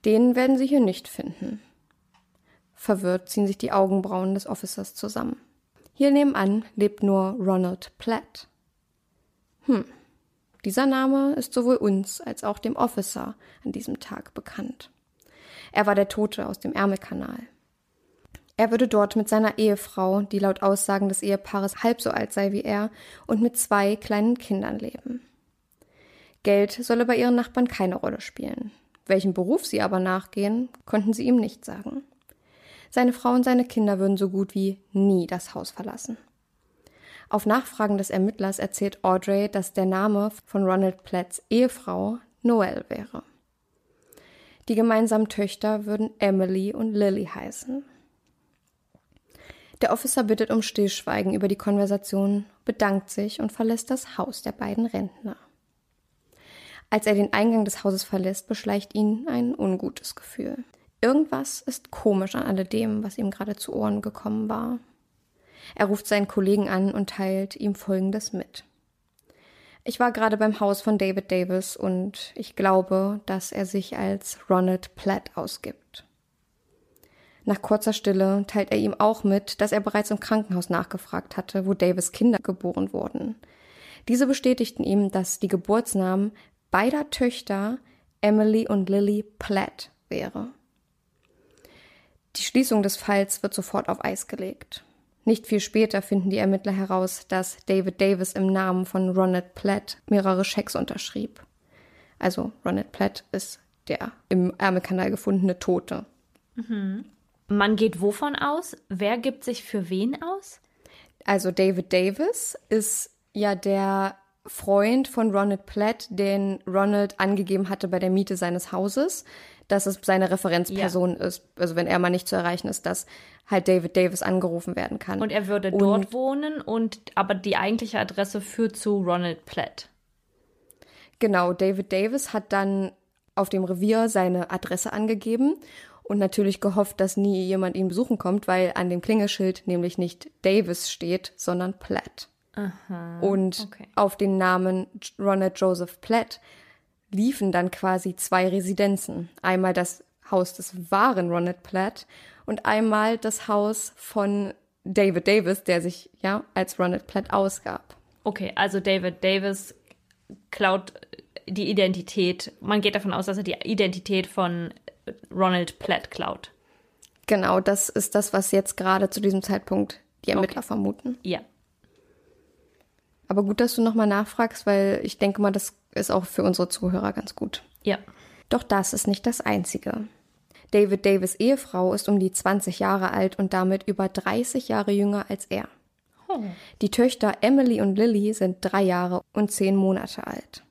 Den werden Sie hier nicht finden. Verwirrt ziehen sich die Augenbrauen des Officers zusammen. Hier nebenan lebt nur Ronald Platt. Hm. Dieser Name ist sowohl uns als auch dem Officer an diesem Tag bekannt. Er war der Tote aus dem Ärmelkanal. Er würde dort mit seiner Ehefrau, die laut Aussagen des Ehepaares halb so alt sei wie er, und mit zwei kleinen Kindern leben. Geld solle bei ihren Nachbarn keine Rolle spielen. Welchen Beruf sie aber nachgehen, konnten sie ihm nicht sagen. Seine Frau und seine Kinder würden so gut wie nie das Haus verlassen. Auf Nachfragen des Ermittlers erzählt Audrey, dass der Name von Ronald Platts Ehefrau Noel wäre. Die gemeinsamen Töchter würden Emily und Lily heißen. Der Officer bittet um Stillschweigen über die Konversation, bedankt sich und verlässt das Haus der beiden Rentner. Als er den Eingang des Hauses verlässt, beschleicht ihn ein ungutes Gefühl. Irgendwas ist komisch an alledem, was ihm gerade zu Ohren gekommen war. Er ruft seinen Kollegen an und teilt ihm Folgendes mit. Ich war gerade beim Haus von David Davis und ich glaube, dass er sich als Ronald Platt ausgibt. Nach kurzer Stille teilt er ihm auch mit, dass er bereits im Krankenhaus nachgefragt hatte, wo Davis Kinder geboren wurden. Diese bestätigten ihm, dass die Geburtsnamen beider Töchter Emily und Lily Platt wäre. Die Schließung des Falls wird sofort auf Eis gelegt. Nicht viel später finden die Ermittler heraus, dass David Davis im Namen von Ronald Platt mehrere Schecks unterschrieb. Also Ronald Platt ist der im Ärmelkanal gefundene Tote. Mhm. Man geht wovon aus? Wer gibt sich für wen aus? Also David Davis ist ja der Freund von Ronald Platt, den Ronald angegeben hatte bei der Miete seines Hauses dass es seine Referenzperson ja. ist, also wenn er mal nicht zu erreichen ist, dass halt David Davis angerufen werden kann. Und er würde dort und, wohnen und aber die eigentliche Adresse führt zu Ronald Platt. Genau, David Davis hat dann auf dem Revier seine Adresse angegeben und natürlich gehofft, dass nie jemand ihn besuchen kommt, weil an dem Klingelschild nämlich nicht Davis steht, sondern Platt. Aha, und okay. auf den Namen Ronald Joseph Platt liefen dann quasi zwei Residenzen. Einmal das Haus des wahren Ronald Platt und einmal das Haus von David Davis, der sich ja als Ronald Platt ausgab. Okay, also David Davis klaut die Identität. Man geht davon aus, dass er die Identität von Ronald Platt klaut. Genau, das ist das, was jetzt gerade zu diesem Zeitpunkt die Ermittler okay. vermuten. Ja. Aber gut, dass du nochmal nachfragst, weil ich denke mal, das ist auch für unsere Zuhörer ganz gut. Ja. Doch das ist nicht das Einzige. David Davis Ehefrau ist um die 20 Jahre alt und damit über 30 Jahre jünger als er. Oh. Die Töchter Emily und Lily sind drei Jahre und zehn Monate alt.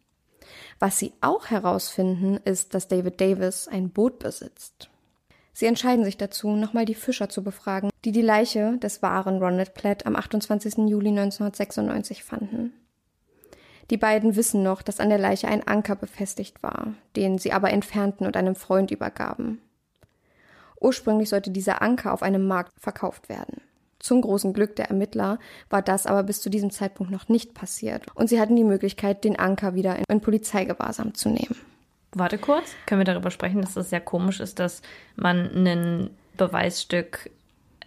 Was sie auch herausfinden, ist, dass David Davis ein Boot besitzt. Sie entscheiden sich dazu, nochmal die Fischer zu befragen, die die Leiche des wahren Ronald Platt am 28. Juli 1996 fanden. Die beiden wissen noch, dass an der Leiche ein Anker befestigt war, den sie aber entfernten und einem Freund übergaben. Ursprünglich sollte dieser Anker auf einem Markt verkauft werden. Zum großen Glück der Ermittler war das aber bis zu diesem Zeitpunkt noch nicht passiert und sie hatten die Möglichkeit, den Anker wieder in, Polizeigewahrsam zu nehmen. Warte kurz, können wir darüber sprechen, dass das sehr komisch ist, dass man ein Beweisstück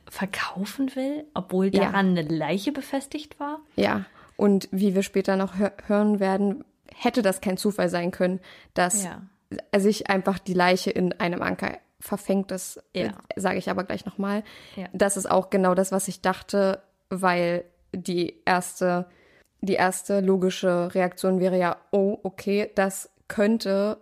verkaufen will, obwohl daran ja. eine Leiche befestigt war? Ja, und wie wir später noch hör hören werden, hätte das kein Zufall sein können, dass ja. sich einfach die Leiche in einem Anker verfängt. Das ja. sage ich aber gleich nochmal. Ja. Das ist auch genau das, was ich dachte, weil die erste, die erste logische Reaktion wäre ja, oh, okay, das könnte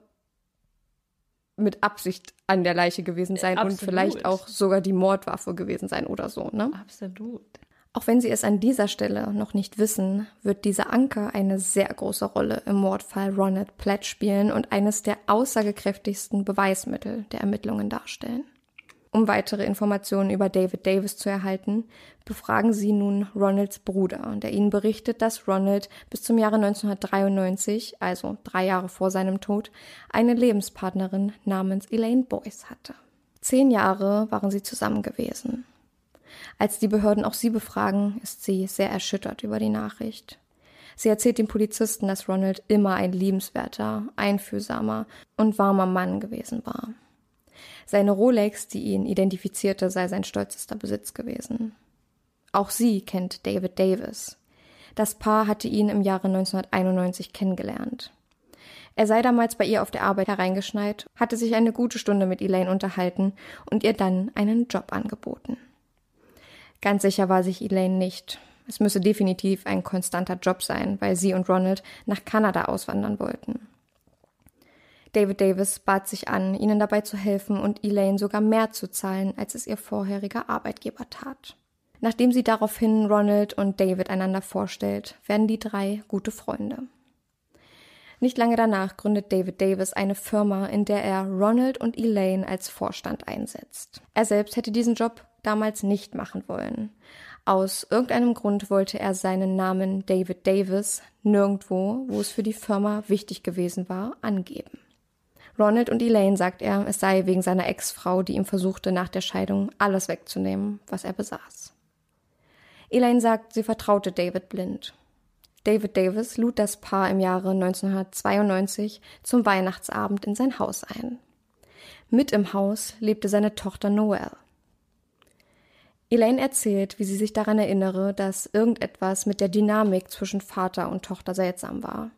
mit Absicht an der Leiche gewesen sein Absolut. und vielleicht auch sogar die Mordwaffe gewesen sein oder so, ne? Absolut. Auch wenn Sie es an dieser Stelle noch nicht wissen, wird dieser Anker eine sehr große Rolle im Mordfall Ronald Platt spielen und eines der aussagekräftigsten Beweismittel der Ermittlungen darstellen. Um weitere Informationen über David Davis zu erhalten, befragen Sie nun Ronalds Bruder, der Ihnen berichtet, dass Ronald bis zum Jahre 1993, also drei Jahre vor seinem Tod, eine Lebenspartnerin namens Elaine Boyce hatte. Zehn Jahre waren sie zusammen gewesen. Als die Behörden auch sie befragen, ist sie sehr erschüttert über die Nachricht. Sie erzählt dem Polizisten, dass Ronald immer ein liebenswerter, einfühlsamer und warmer Mann gewesen war. Seine Rolex, die ihn identifizierte, sei sein stolzester Besitz gewesen. Auch sie kennt David Davis. Das Paar hatte ihn im Jahre 1991 kennengelernt. Er sei damals bei ihr auf der Arbeit hereingeschneit, hatte sich eine gute Stunde mit Elaine unterhalten und ihr dann einen Job angeboten. Ganz sicher war sich Elaine nicht. Es müsse definitiv ein konstanter Job sein, weil sie und Ronald nach Kanada auswandern wollten. David Davis bat sich an, ihnen dabei zu helfen und Elaine sogar mehr zu zahlen, als es ihr vorheriger Arbeitgeber tat. Nachdem sie daraufhin Ronald und David einander vorstellt, werden die drei gute Freunde. Nicht lange danach gründet David Davis eine Firma, in der er Ronald und Elaine als Vorstand einsetzt. Er selbst hätte diesen Job damals nicht machen wollen. Aus irgendeinem Grund wollte er seinen Namen David Davis nirgendwo, wo es für die Firma wichtig gewesen war, angeben. Ronald und Elaine sagt er, es sei wegen seiner Ex-Frau, die ihm versuchte, nach der Scheidung alles wegzunehmen, was er besaß. Elaine sagt, sie vertraute David blind. David Davis lud das Paar im Jahre 1992 zum Weihnachtsabend in sein Haus ein. Mit im Haus lebte seine Tochter Noelle. Elaine erzählt, wie sie sich daran erinnere, dass irgendetwas mit der Dynamik zwischen Vater und Tochter seltsam war.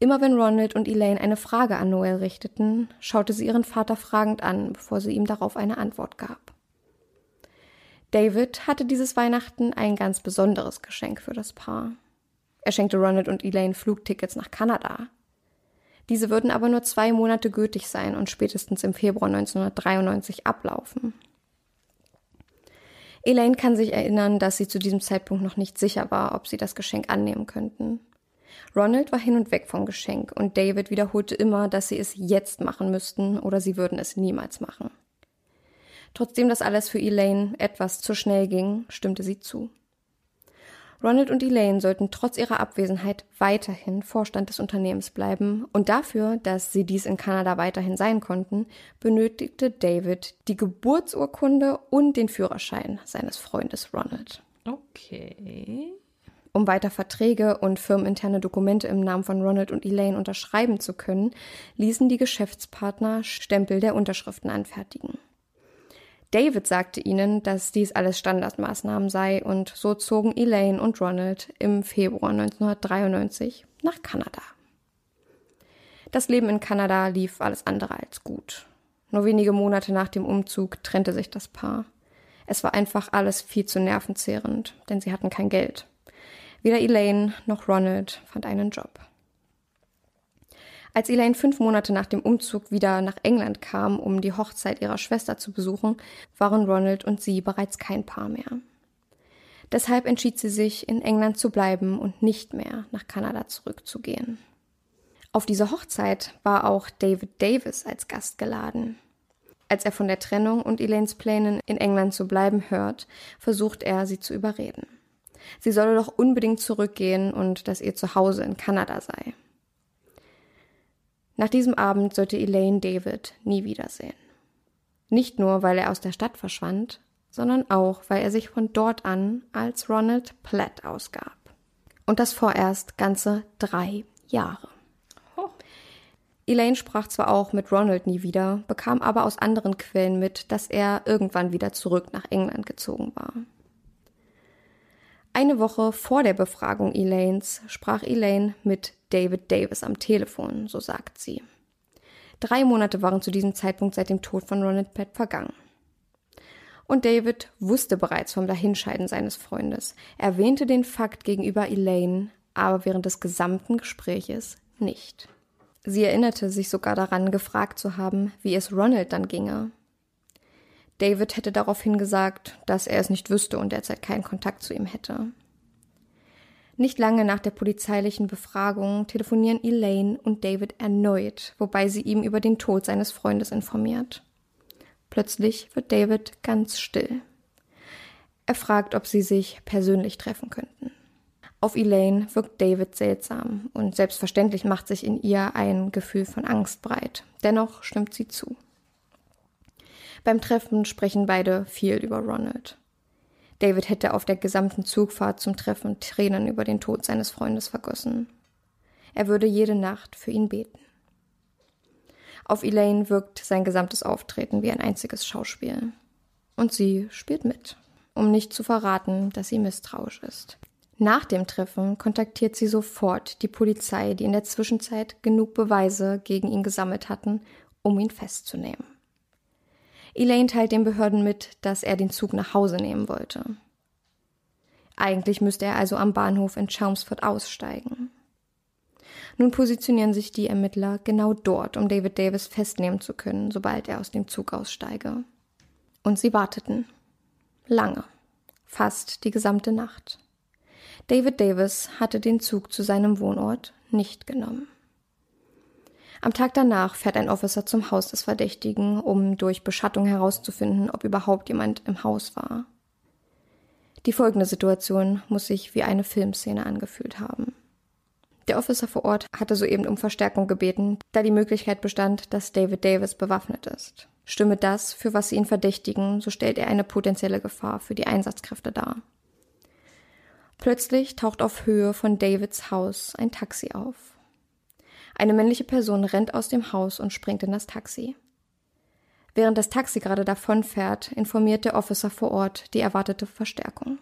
Immer wenn Ronald und Elaine eine Frage an Noelle richteten, schaute sie ihren Vater fragend an, bevor sie ihm darauf eine Antwort gab. David hatte dieses Weihnachten ein ganz besonderes Geschenk für das Paar. Er schenkte Ronald und Elaine Flugtickets nach Kanada. Diese würden aber nur zwei Monate gültig sein und spätestens im Februar 1993 ablaufen. Elaine kann sich erinnern, dass sie zu diesem Zeitpunkt noch nicht sicher war, ob sie das Geschenk annehmen könnten. Ronald war hin und weg vom Geschenk und David wiederholte immer, dass sie es jetzt machen müssten oder sie würden es niemals machen. Trotzdem das alles für Elaine etwas zu schnell ging, stimmte sie zu. Ronald und Elaine sollten trotz ihrer Abwesenheit weiterhin Vorstand des Unternehmens bleiben und dafür, dass sie dies in Kanada weiterhin sein konnten, benötigte David die Geburtsurkunde und den Führerschein seines Freundes Ronald. Okay. Um weiter Verträge und firmeninterne Dokumente im Namen von Ronald und Elaine unterschreiben zu können, ließen die Geschäftspartner Stempel der Unterschriften anfertigen. David sagte ihnen, dass dies alles Standardmaßnahmen sei und so zogen Elaine und Ronald im Februar 1993 nach Kanada. Das Leben in Kanada lief alles andere als gut. Nur wenige Monate nach dem Umzug trennte sich das Paar. Es war einfach alles viel zu nervenzehrend, denn sie hatten kein Geld. Weder Elaine noch Ronald fand einen Job. Als Elaine fünf Monate nach dem Umzug wieder nach England kam, um die Hochzeit ihrer Schwester zu besuchen, waren Ronald und sie bereits kein Paar mehr. Deshalb entschied sie sich, in England zu bleiben und nicht mehr nach Kanada zurückzugehen. Auf diese Hochzeit war auch David Davis als Gast geladen. Als er von der Trennung und Elaines Plänen, in England zu bleiben, hört, versucht er, sie zu überreden. Sie solle doch unbedingt zurückgehen und dass ihr Zuhause in Kanada sei. Nach diesem Abend sollte Elaine David nie wiedersehen. Nicht nur, weil er aus der Stadt verschwand, sondern auch, weil er sich von dort an als Ronald Platt ausgab. Und das vorerst ganze drei Jahre. Elaine sprach zwar auch mit Ronald nie wieder, bekam aber aus anderen Quellen mit, dass er irgendwann wieder zurück nach England gezogen war. Eine Woche vor der Befragung Elaines sprach Elaine mit David Davis am Telefon, so sagt sie. Drei Monate waren zu diesem Zeitpunkt seit dem Tod von Ronald Platt vergangen. Und David wusste bereits vom Dahinscheiden seines Freundes, erwähnte den Fakt gegenüber Elaine, aber während des gesamten Gespräches nicht. Sie erinnerte sich sogar daran, gefragt zu haben, wie es Ronald dann ginge. David hätte daraufhin gesagt, dass er es nicht wüsste und derzeit keinen Kontakt zu ihm hätte. Nicht lange nach der polizeilichen Befragung telefonieren Elaine und David erneut, wobei sie ihm über den Tod seines Freundes informiert. Plötzlich wird David ganz still. Er fragt, ob sie sich persönlich treffen könnten. Auf Elaine wirkt David seltsam und selbstverständlich macht sich in ihr ein Gefühl von Angst breit. Dennoch stimmt sie zu. Beim Treffen sprechen beide viel über Ronald. David hätte auf der gesamten Zugfahrt zum Treffen Tränen über den Tod seines Freundes vergossen. Er würde jede Nacht für ihn beten. Auf Elaine wirkt sein gesamtes Auftreten wie ein einziges Schauspiel. Und sie spielt mit, um nicht zu verraten, dass sie misstrauisch ist. Nach dem Treffen kontaktiert sie sofort die Polizei, die in der Zwischenzeit genug Beweise gegen ihn gesammelt hatten, um ihn festzunehmen. Elaine teilt den Behörden mit, dass er den Zug nach Hause nehmen wollte. Eigentlich müsste er also am Bahnhof in Chelmsford aussteigen. Nun positionieren sich die Ermittler genau dort, um David Davis festnehmen zu können, sobald er aus dem Zug aussteige. Und sie warteten. Lange. Fast die gesamte Nacht. David Davis hatte den Zug zu seinem Wohnort nicht genommen. Am Tag danach fährt ein Officer zum Haus des Verdächtigen, um durch Beschattung herauszufinden, ob überhaupt jemand im Haus war. Die folgende Situation muss sich wie eine Filmszene angefühlt haben. Der Officer vor Ort hatte soeben um Verstärkung gebeten, da die Möglichkeit bestand, dass David Davis bewaffnet ist. Stimme das, für was sie ihn verdächtigen, so stellt er eine potenzielle Gefahr für die Einsatzkräfte dar. Plötzlich taucht auf Höhe von Davids Haus ein Taxi auf. Eine männliche Person rennt aus dem Haus und springt in das Taxi. Während das Taxi gerade davonfährt, informiert der Officer vor Ort die erwartete Verstärkung.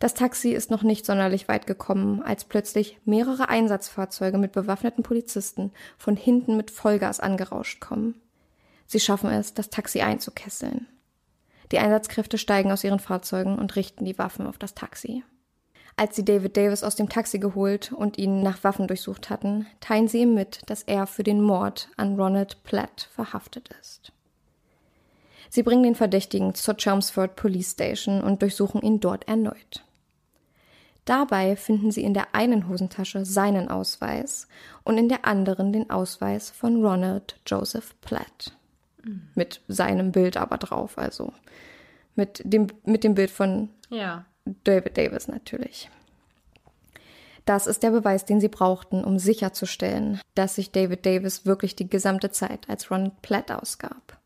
Das Taxi ist noch nicht sonderlich weit gekommen, als plötzlich mehrere Einsatzfahrzeuge mit bewaffneten Polizisten von hinten mit Vollgas angerauscht kommen. Sie schaffen es, das Taxi einzukesseln. Die Einsatzkräfte steigen aus ihren Fahrzeugen und richten die Waffen auf das Taxi. Als sie David Davis aus dem Taxi geholt und ihn nach Waffen durchsucht hatten, teilen sie ihm mit, dass er für den Mord an Ronald Platt verhaftet ist. Sie bringen den Verdächtigen zur Chelmsford Police Station und durchsuchen ihn dort erneut. Dabei finden sie in der einen Hosentasche seinen Ausweis und in der anderen den Ausweis von Ronald Joseph Platt. Mit seinem Bild aber drauf, also mit dem, mit dem Bild von Ja. David Davis natürlich. Das ist der Beweis, den sie brauchten, um sicherzustellen, dass sich David Davis wirklich die gesamte Zeit als Ronald Platt ausgab.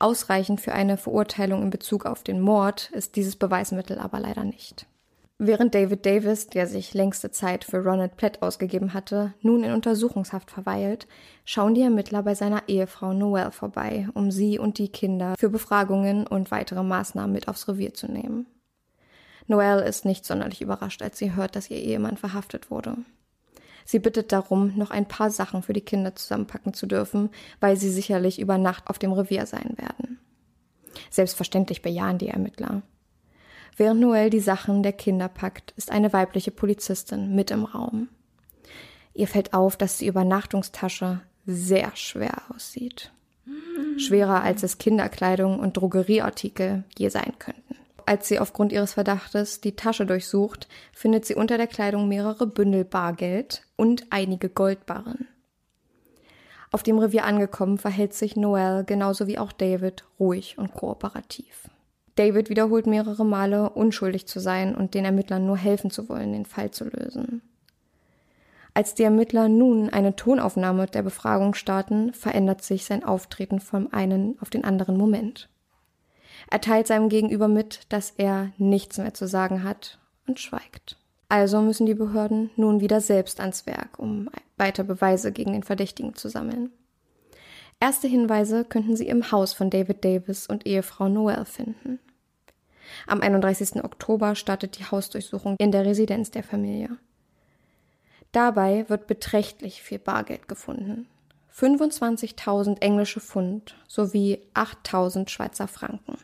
Ausreichend für eine Verurteilung in Bezug auf den Mord ist dieses Beweismittel aber leider nicht. Während David Davis, der sich längste Zeit für Ronald Platt ausgegeben hatte, nun in Untersuchungshaft verweilt, schauen die Ermittler bei seiner Ehefrau Noelle vorbei, um sie und die Kinder für Befragungen und weitere Maßnahmen mit aufs Revier zu nehmen. Noelle ist nicht sonderlich überrascht, als sie hört, dass ihr Ehemann verhaftet wurde. Sie bittet darum, noch ein paar Sachen für die Kinder zusammenpacken zu dürfen, weil sie sicherlich über Nacht auf dem Revier sein werden. Selbstverständlich bejahen die Ermittler. Während Noelle die Sachen der Kinder packt, ist eine weibliche Polizistin mit im Raum. Ihr fällt auf, dass die Übernachtungstasche sehr schwer aussieht. Schwerer als es Kinderkleidung und Drogerieartikel je sein könnten. Als sie aufgrund ihres Verdachtes die Tasche durchsucht, findet sie unter der Kleidung mehrere Bündel Bargeld und einige Goldbarren. Auf dem Revier angekommen, verhält sich Noel genauso wie auch David ruhig und kooperativ. David wiederholt mehrere Male, unschuldig zu sein und den Ermittlern nur helfen zu wollen, den Fall zu lösen. Als die Ermittler nun eine Tonaufnahme der Befragung starten, verändert sich sein Auftreten vom einen auf den anderen Moment. Er teilt seinem Gegenüber mit, dass er nichts mehr zu sagen hat und schweigt. Also müssen die Behörden nun wieder selbst ans Werk, um weiter Beweise gegen den Verdächtigen zu sammeln. Erste Hinweise könnten sie im Haus von David Davis und Ehefrau Noel finden. Am 31. Oktober startet die Hausdurchsuchung in der Residenz der Familie. Dabei wird beträchtlich viel Bargeld gefunden. 25.000 englische Pfund sowie 8.000 Schweizer Franken.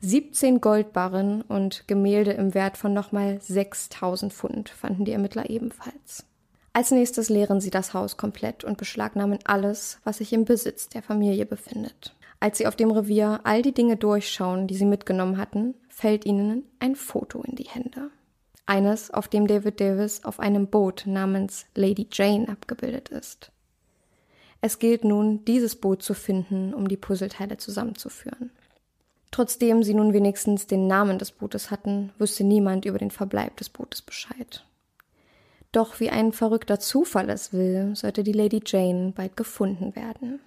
17 Goldbarren und Gemälde im Wert von nochmal 6000 Pfund fanden die Ermittler ebenfalls. Als nächstes leeren sie das Haus komplett und beschlagnahmen alles, was sich im Besitz der Familie befindet. Als sie auf dem Revier all die Dinge durchschauen, die sie mitgenommen hatten, fällt ihnen ein Foto in die Hände. Eines, auf dem David Davis auf einem Boot namens Lady Jane abgebildet ist. Es gilt nun, dieses Boot zu finden, um die Puzzleteile zusammenzuführen. Trotzdem sie nun wenigstens den Namen des Bootes hatten, wusste niemand über den Verbleib des Bootes Bescheid. Doch wie ein verrückter Zufall es will, sollte die Lady Jane bald gefunden werden.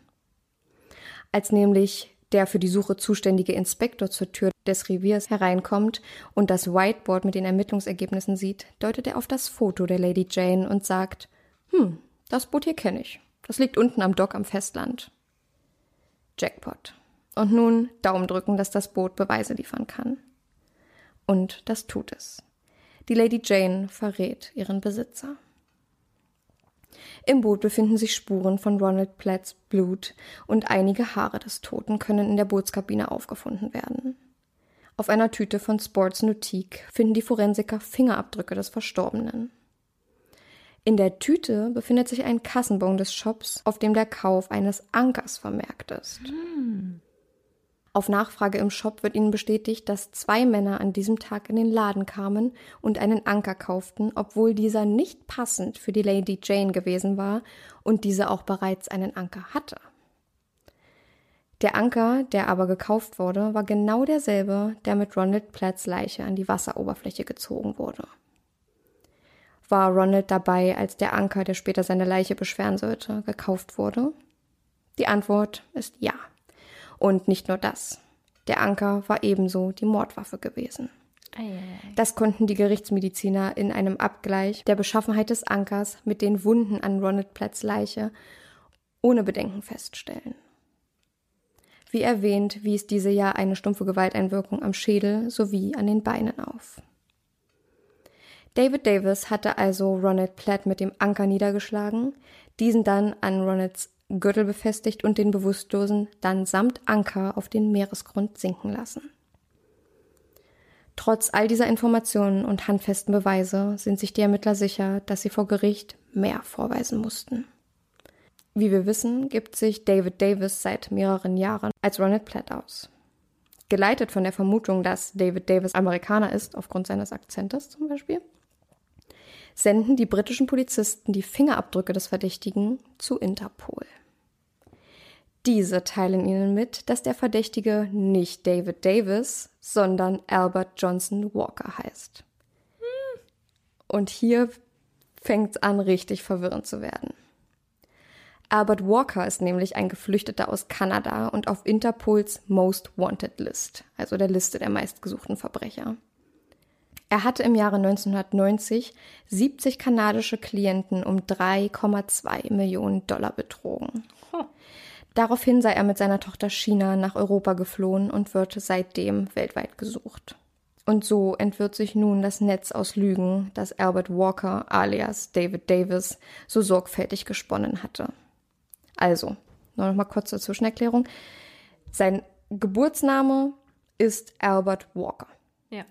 Als nämlich der für die Suche zuständige Inspektor zur Tür des Reviers hereinkommt und das Whiteboard mit den Ermittlungsergebnissen sieht, deutet er auf das Foto der Lady Jane und sagt, hm, das Boot hier kenne ich. Das liegt unten am Dock am Festland. Jackpot. Und nun Daumen drücken, dass das Boot Beweise liefern kann. Und das tut es. Die Lady Jane verrät ihren Besitzer. Im Boot befinden sich Spuren von Ronald Platts Blut und einige Haare des Toten können in der Bootskabine aufgefunden werden. Auf einer Tüte von Sports Nautique finden die Forensiker Fingerabdrücke des Verstorbenen. In der Tüte befindet sich ein Kassenbon des Shops, auf dem der Kauf eines Ankers vermerkt ist. Hm. Auf Nachfrage im Shop wird ihnen bestätigt, dass zwei Männer an diesem Tag in den Laden kamen und einen Anker kauften, obwohl dieser nicht passend für die Lady Jane gewesen war und diese auch bereits einen Anker hatte. Der Anker, der aber gekauft wurde, war genau derselbe, der mit Ronald Platts Leiche an die Wasseroberfläche gezogen wurde. War Ronald dabei, als der Anker, der später seine Leiche beschweren sollte, gekauft wurde? Die Antwort ist ja. Und nicht nur das. Der Anker war ebenso die Mordwaffe gewesen. Das konnten die Gerichtsmediziner in einem Abgleich der Beschaffenheit des Ankers mit den Wunden an Ronald Platts Leiche ohne Bedenken feststellen. Wie erwähnt, wies diese ja eine stumpfe Gewalteinwirkung am Schädel sowie an den Beinen auf. David Davis hatte also Ronald Platt mit dem Anker niedergeschlagen, diesen dann an Ronalds Gürtel befestigt und den Bewusstlosen dann samt Anker auf den Meeresgrund sinken lassen. Trotz all dieser Informationen und handfesten Beweise sind sich die Ermittler sicher, dass sie vor Gericht mehr vorweisen mussten. Wie wir wissen, gibt sich David Davis seit mehreren Jahren als Ronald Platt aus. Geleitet von der Vermutung, dass David Davis Amerikaner ist, aufgrund seines Akzentes zum Beispiel, senden die britischen Polizisten die Fingerabdrücke des Verdächtigen zu Interpol. Diese teilen ihnen mit, dass der Verdächtige nicht David Davis, sondern Albert Johnson Walker heißt. Und hier fängt es an, richtig verwirrend zu werden. Albert Walker ist nämlich ein Geflüchteter aus Kanada und auf Interpols Most Wanted List, also der Liste der meistgesuchten Verbrecher. Er hatte im Jahre 1990 70 kanadische Klienten um 3,2 Millionen Dollar betrogen. Daraufhin sei er mit seiner Tochter China nach Europa geflohen und wird seitdem weltweit gesucht. Und so entwirrt sich nun das Netz aus Lügen, das Albert Walker alias David Davis so sorgfältig gesponnen hatte. Also, nur noch mal kurz zur Zwischenerklärung. Sein Geburtsname ist Albert Walker. Ja.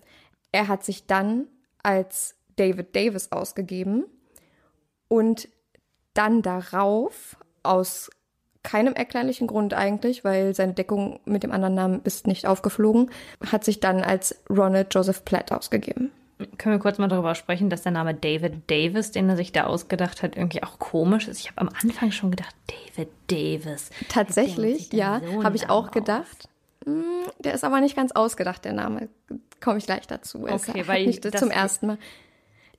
Er hat sich dann als David Davis ausgegeben und dann darauf aus keinem erklärlichen Grund eigentlich, weil seine Deckung mit dem anderen Namen ist nicht aufgeflogen, hat sich dann als Ronald Joseph Platt ausgegeben. Können wir kurz mal darüber sprechen, dass der Name David Davis, den er sich da ausgedacht hat, irgendwie auch komisch ist? Ich habe am Anfang schon gedacht, David Davis. Tatsächlich, ja, habe ich auch gedacht. Hm, der ist aber nicht ganz ausgedacht, der Name. Komme ich gleich dazu. Okay, weil nicht zum ersten Mal.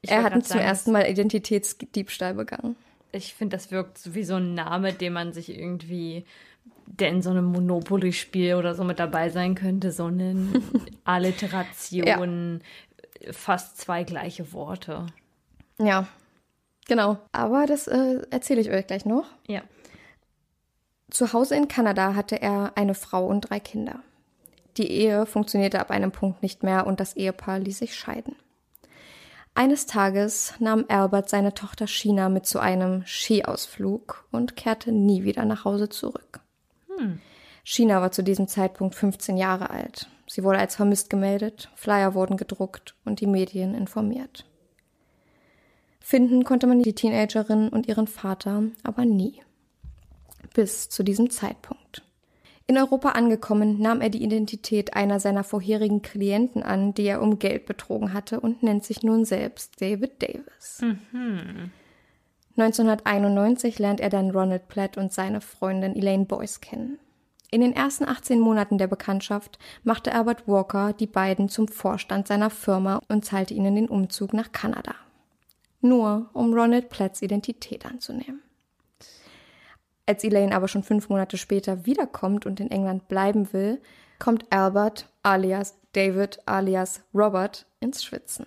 Er hat zum ersten Mal Identitätsdiebstahl begangen ich finde, das wirkt wie so ein Name, den man sich irgendwie der in so einem Monopoly-Spiel oder so mit dabei sein könnte. So eine [laughs] Alliteration, fast zwei gleiche Worte. Ja, genau. Aber das äh, erzähle ich euch gleich noch. Ja. Zu Hause in Kanada hatte er eine Frau und drei Kinder. Die Ehe funktionierte ab einem Punkt nicht mehr und das Ehepaar ließ sich scheiden. Eines Tages nahm Albert seine Tochter China mit zu einem Skiausflug und kehrte nie wieder nach Hause zurück. China war zu diesem Zeitpunkt 15 Jahre alt. Sie wurde als vermisst gemeldet, Flyer wurden gedruckt und die Medien informiert. Finden konnte man die Teenagerin und ihren Vater aber nie. Bis zu diesem Zeitpunkt. In Europa angekommen, nahm er die Identität einer seiner vorherigen Klienten an, die er um Geld betrogen hatte und nennt sich nun selbst David Davis. 1991 lernt er dann Ronald Platt und seine Freundin Elaine Boyce kennen. In den ersten 18 Monaten der Bekanntschaft machte Albert Walker die beiden zum Vorstand seiner Firma und zahlte ihnen den Umzug nach Kanada. Nur um Ronald Platts Identität anzunehmen. Als Elaine aber schon fünf Monate später wiederkommt und in England bleiben will, kommt Albert alias David alias Robert ins Schwitzen.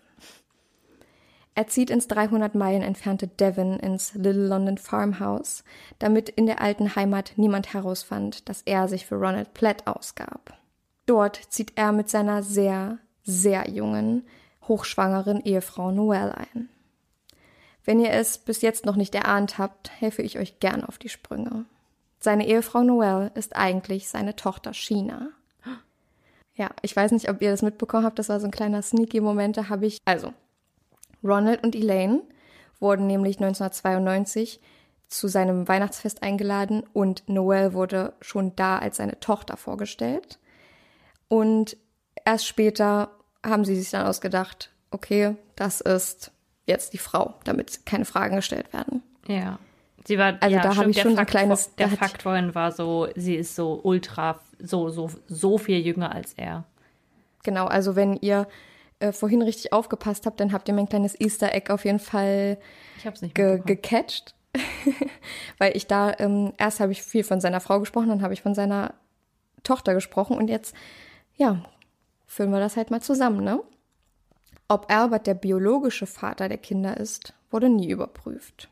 Er zieht ins 300 Meilen entfernte Devon ins Little London Farmhouse, damit in der alten Heimat niemand herausfand, dass er sich für Ronald Platt ausgab. Dort zieht er mit seiner sehr, sehr jungen, hochschwangeren Ehefrau Noelle ein. Wenn ihr es bis jetzt noch nicht erahnt habt, helfe ich euch gern auf die Sprünge. Seine Ehefrau Noelle ist eigentlich seine Tochter Sheena. Ja, ich weiß nicht, ob ihr das mitbekommen habt, das war so ein kleiner sneaky Moment, da habe ich, also, Ronald und Elaine wurden nämlich 1992 zu seinem Weihnachtsfest eingeladen und Noelle wurde schon da als seine Tochter vorgestellt. Und erst später haben sie sich dann ausgedacht, okay, das ist jetzt die Frau, damit keine Fragen gestellt werden. Ja. Sie war, Also ja, da habe ich schon so ein Fakt, kleines- Der Fakt vorhin war so, sie ist so ultra, so, so, so viel jünger als er. Genau, also wenn ihr äh, vorhin richtig aufgepasst habt, dann habt ihr mein kleines Easter Egg auf jeden Fall Ich hab's nicht ge gecatcht. [laughs] Weil ich da, ähm, erst habe ich viel von seiner Frau gesprochen, dann habe ich von seiner Tochter gesprochen und jetzt, ja, füllen wir das halt mal zusammen, ne? Ob Albert der biologische Vater der Kinder ist, wurde nie überprüft.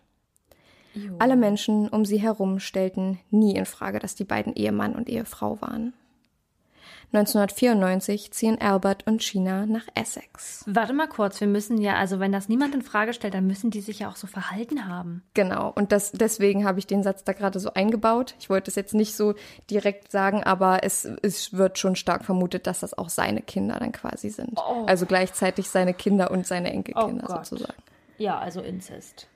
Alle Menschen um sie herum stellten nie in Frage, dass die beiden Ehemann und Ehefrau waren. 1994 ziehen Albert und China nach Essex. Warte mal kurz, wir müssen ja, also wenn das niemand in Frage stellt, dann müssen die sich ja auch so verhalten haben. Genau, und das, deswegen habe ich den Satz da gerade so eingebaut. Ich wollte es jetzt nicht so direkt sagen, aber es, es wird schon stark vermutet, dass das auch seine Kinder dann quasi sind. Also gleichzeitig seine Kinder und seine Enkelkinder Oh sozusagen. Ja, also Inzest.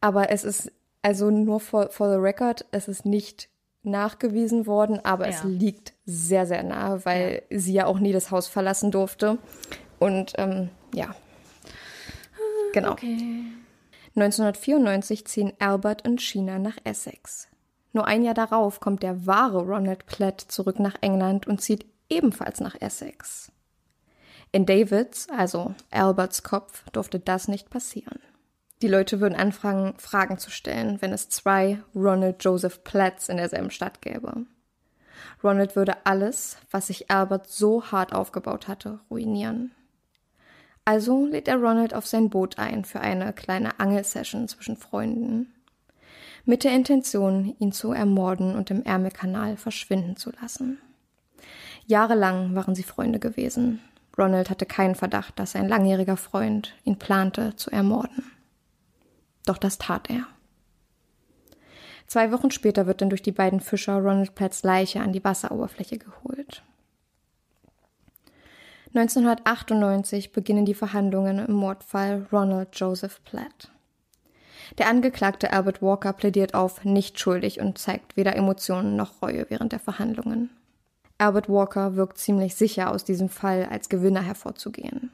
Aber es ist, also nur for, for the record, es ist nicht nachgewiesen worden, aber es Ja. liegt sehr, sehr nahe, weil sie ja auch nie das Haus verlassen durfte. Und ähm, ja. Genau. Okay. 1994 ziehen Albert und China nach Essex. Nur ein Jahr darauf kommt der wahre Ronald Platt zurück nach England und zieht ebenfalls nach Essex. In Davids, also Alberts Kopf, durfte das nicht passieren. Die Leute würden anfangen, Fragen zu stellen, wenn es zwei Ronald Joseph Platts in derselben Stadt gäbe. Ronald würde alles, was sich Albert so hart aufgebaut hatte, ruinieren. Also lädt er Ronald auf sein Boot ein für eine kleine Angelsession zwischen Freunden. Mit der Intention, ihn zu ermorden und im Ärmelkanal verschwinden zu lassen. Jahrelang waren sie Freunde gewesen. Ronald hatte keinen Verdacht, dass sein langjähriger Freund ihn plante zu ermorden. Doch das tat er. Zwei Wochen später wird dann durch die beiden Fischer Ronald Platts Leiche an die Wasseroberfläche geholt. 1998 beginnen die Verhandlungen im Mordfall Ronald Joseph Platt. Der Angeklagte Albert Walker plädiert auf nicht schuldig und zeigt weder Emotionen noch Reue während der Verhandlungen. Albert Walker wirkt ziemlich sicher, aus diesem Fall als Gewinner hervorzugehen.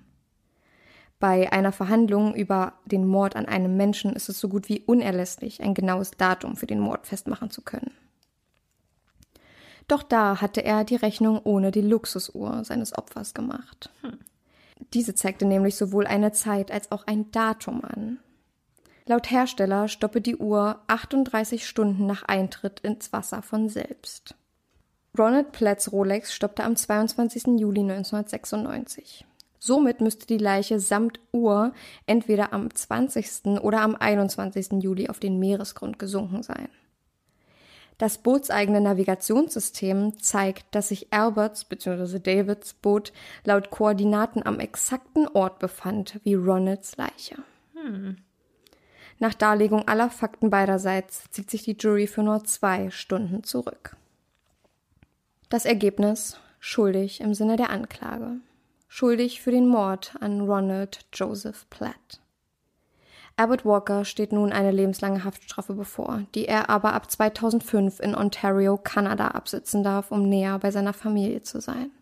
Bei einer Verhandlung über den Mord an einem Menschen ist es so gut wie unerlässlich, ein genaues Datum für den Mord festmachen zu können. Doch da hatte er die Rechnung ohne die Luxusuhr seines Opfers gemacht. Diese zeigte nämlich sowohl eine Zeit als auch ein Datum an. Laut Hersteller stoppe die Uhr 38 Stunden nach Eintritt ins Wasser von selbst. Ronald Platts Rolex stoppte am 22. Juli 1996. Somit müsste die Leiche samt Uhr entweder am 20. oder am 21. Juli auf den Meeresgrund gesunken sein. Das bootseigene Navigationssystem zeigt, dass sich Alberts bzw. Davids Boot laut Koordinaten am exakten Ort befand wie Ronalds Leiche. Nach Darlegung aller Fakten beiderseits zieht sich die Jury für nur zwei Stunden zurück. Das Ergebnis schuldig im Sinne der Anklage. Schuldig für den Mord an Ronald Joseph Platt. Albert Walker steht nun eine lebenslange Haftstrafe bevor, die er aber ab 2005 in Ontario, Kanada absitzen darf, um näher bei seiner Familie zu sein.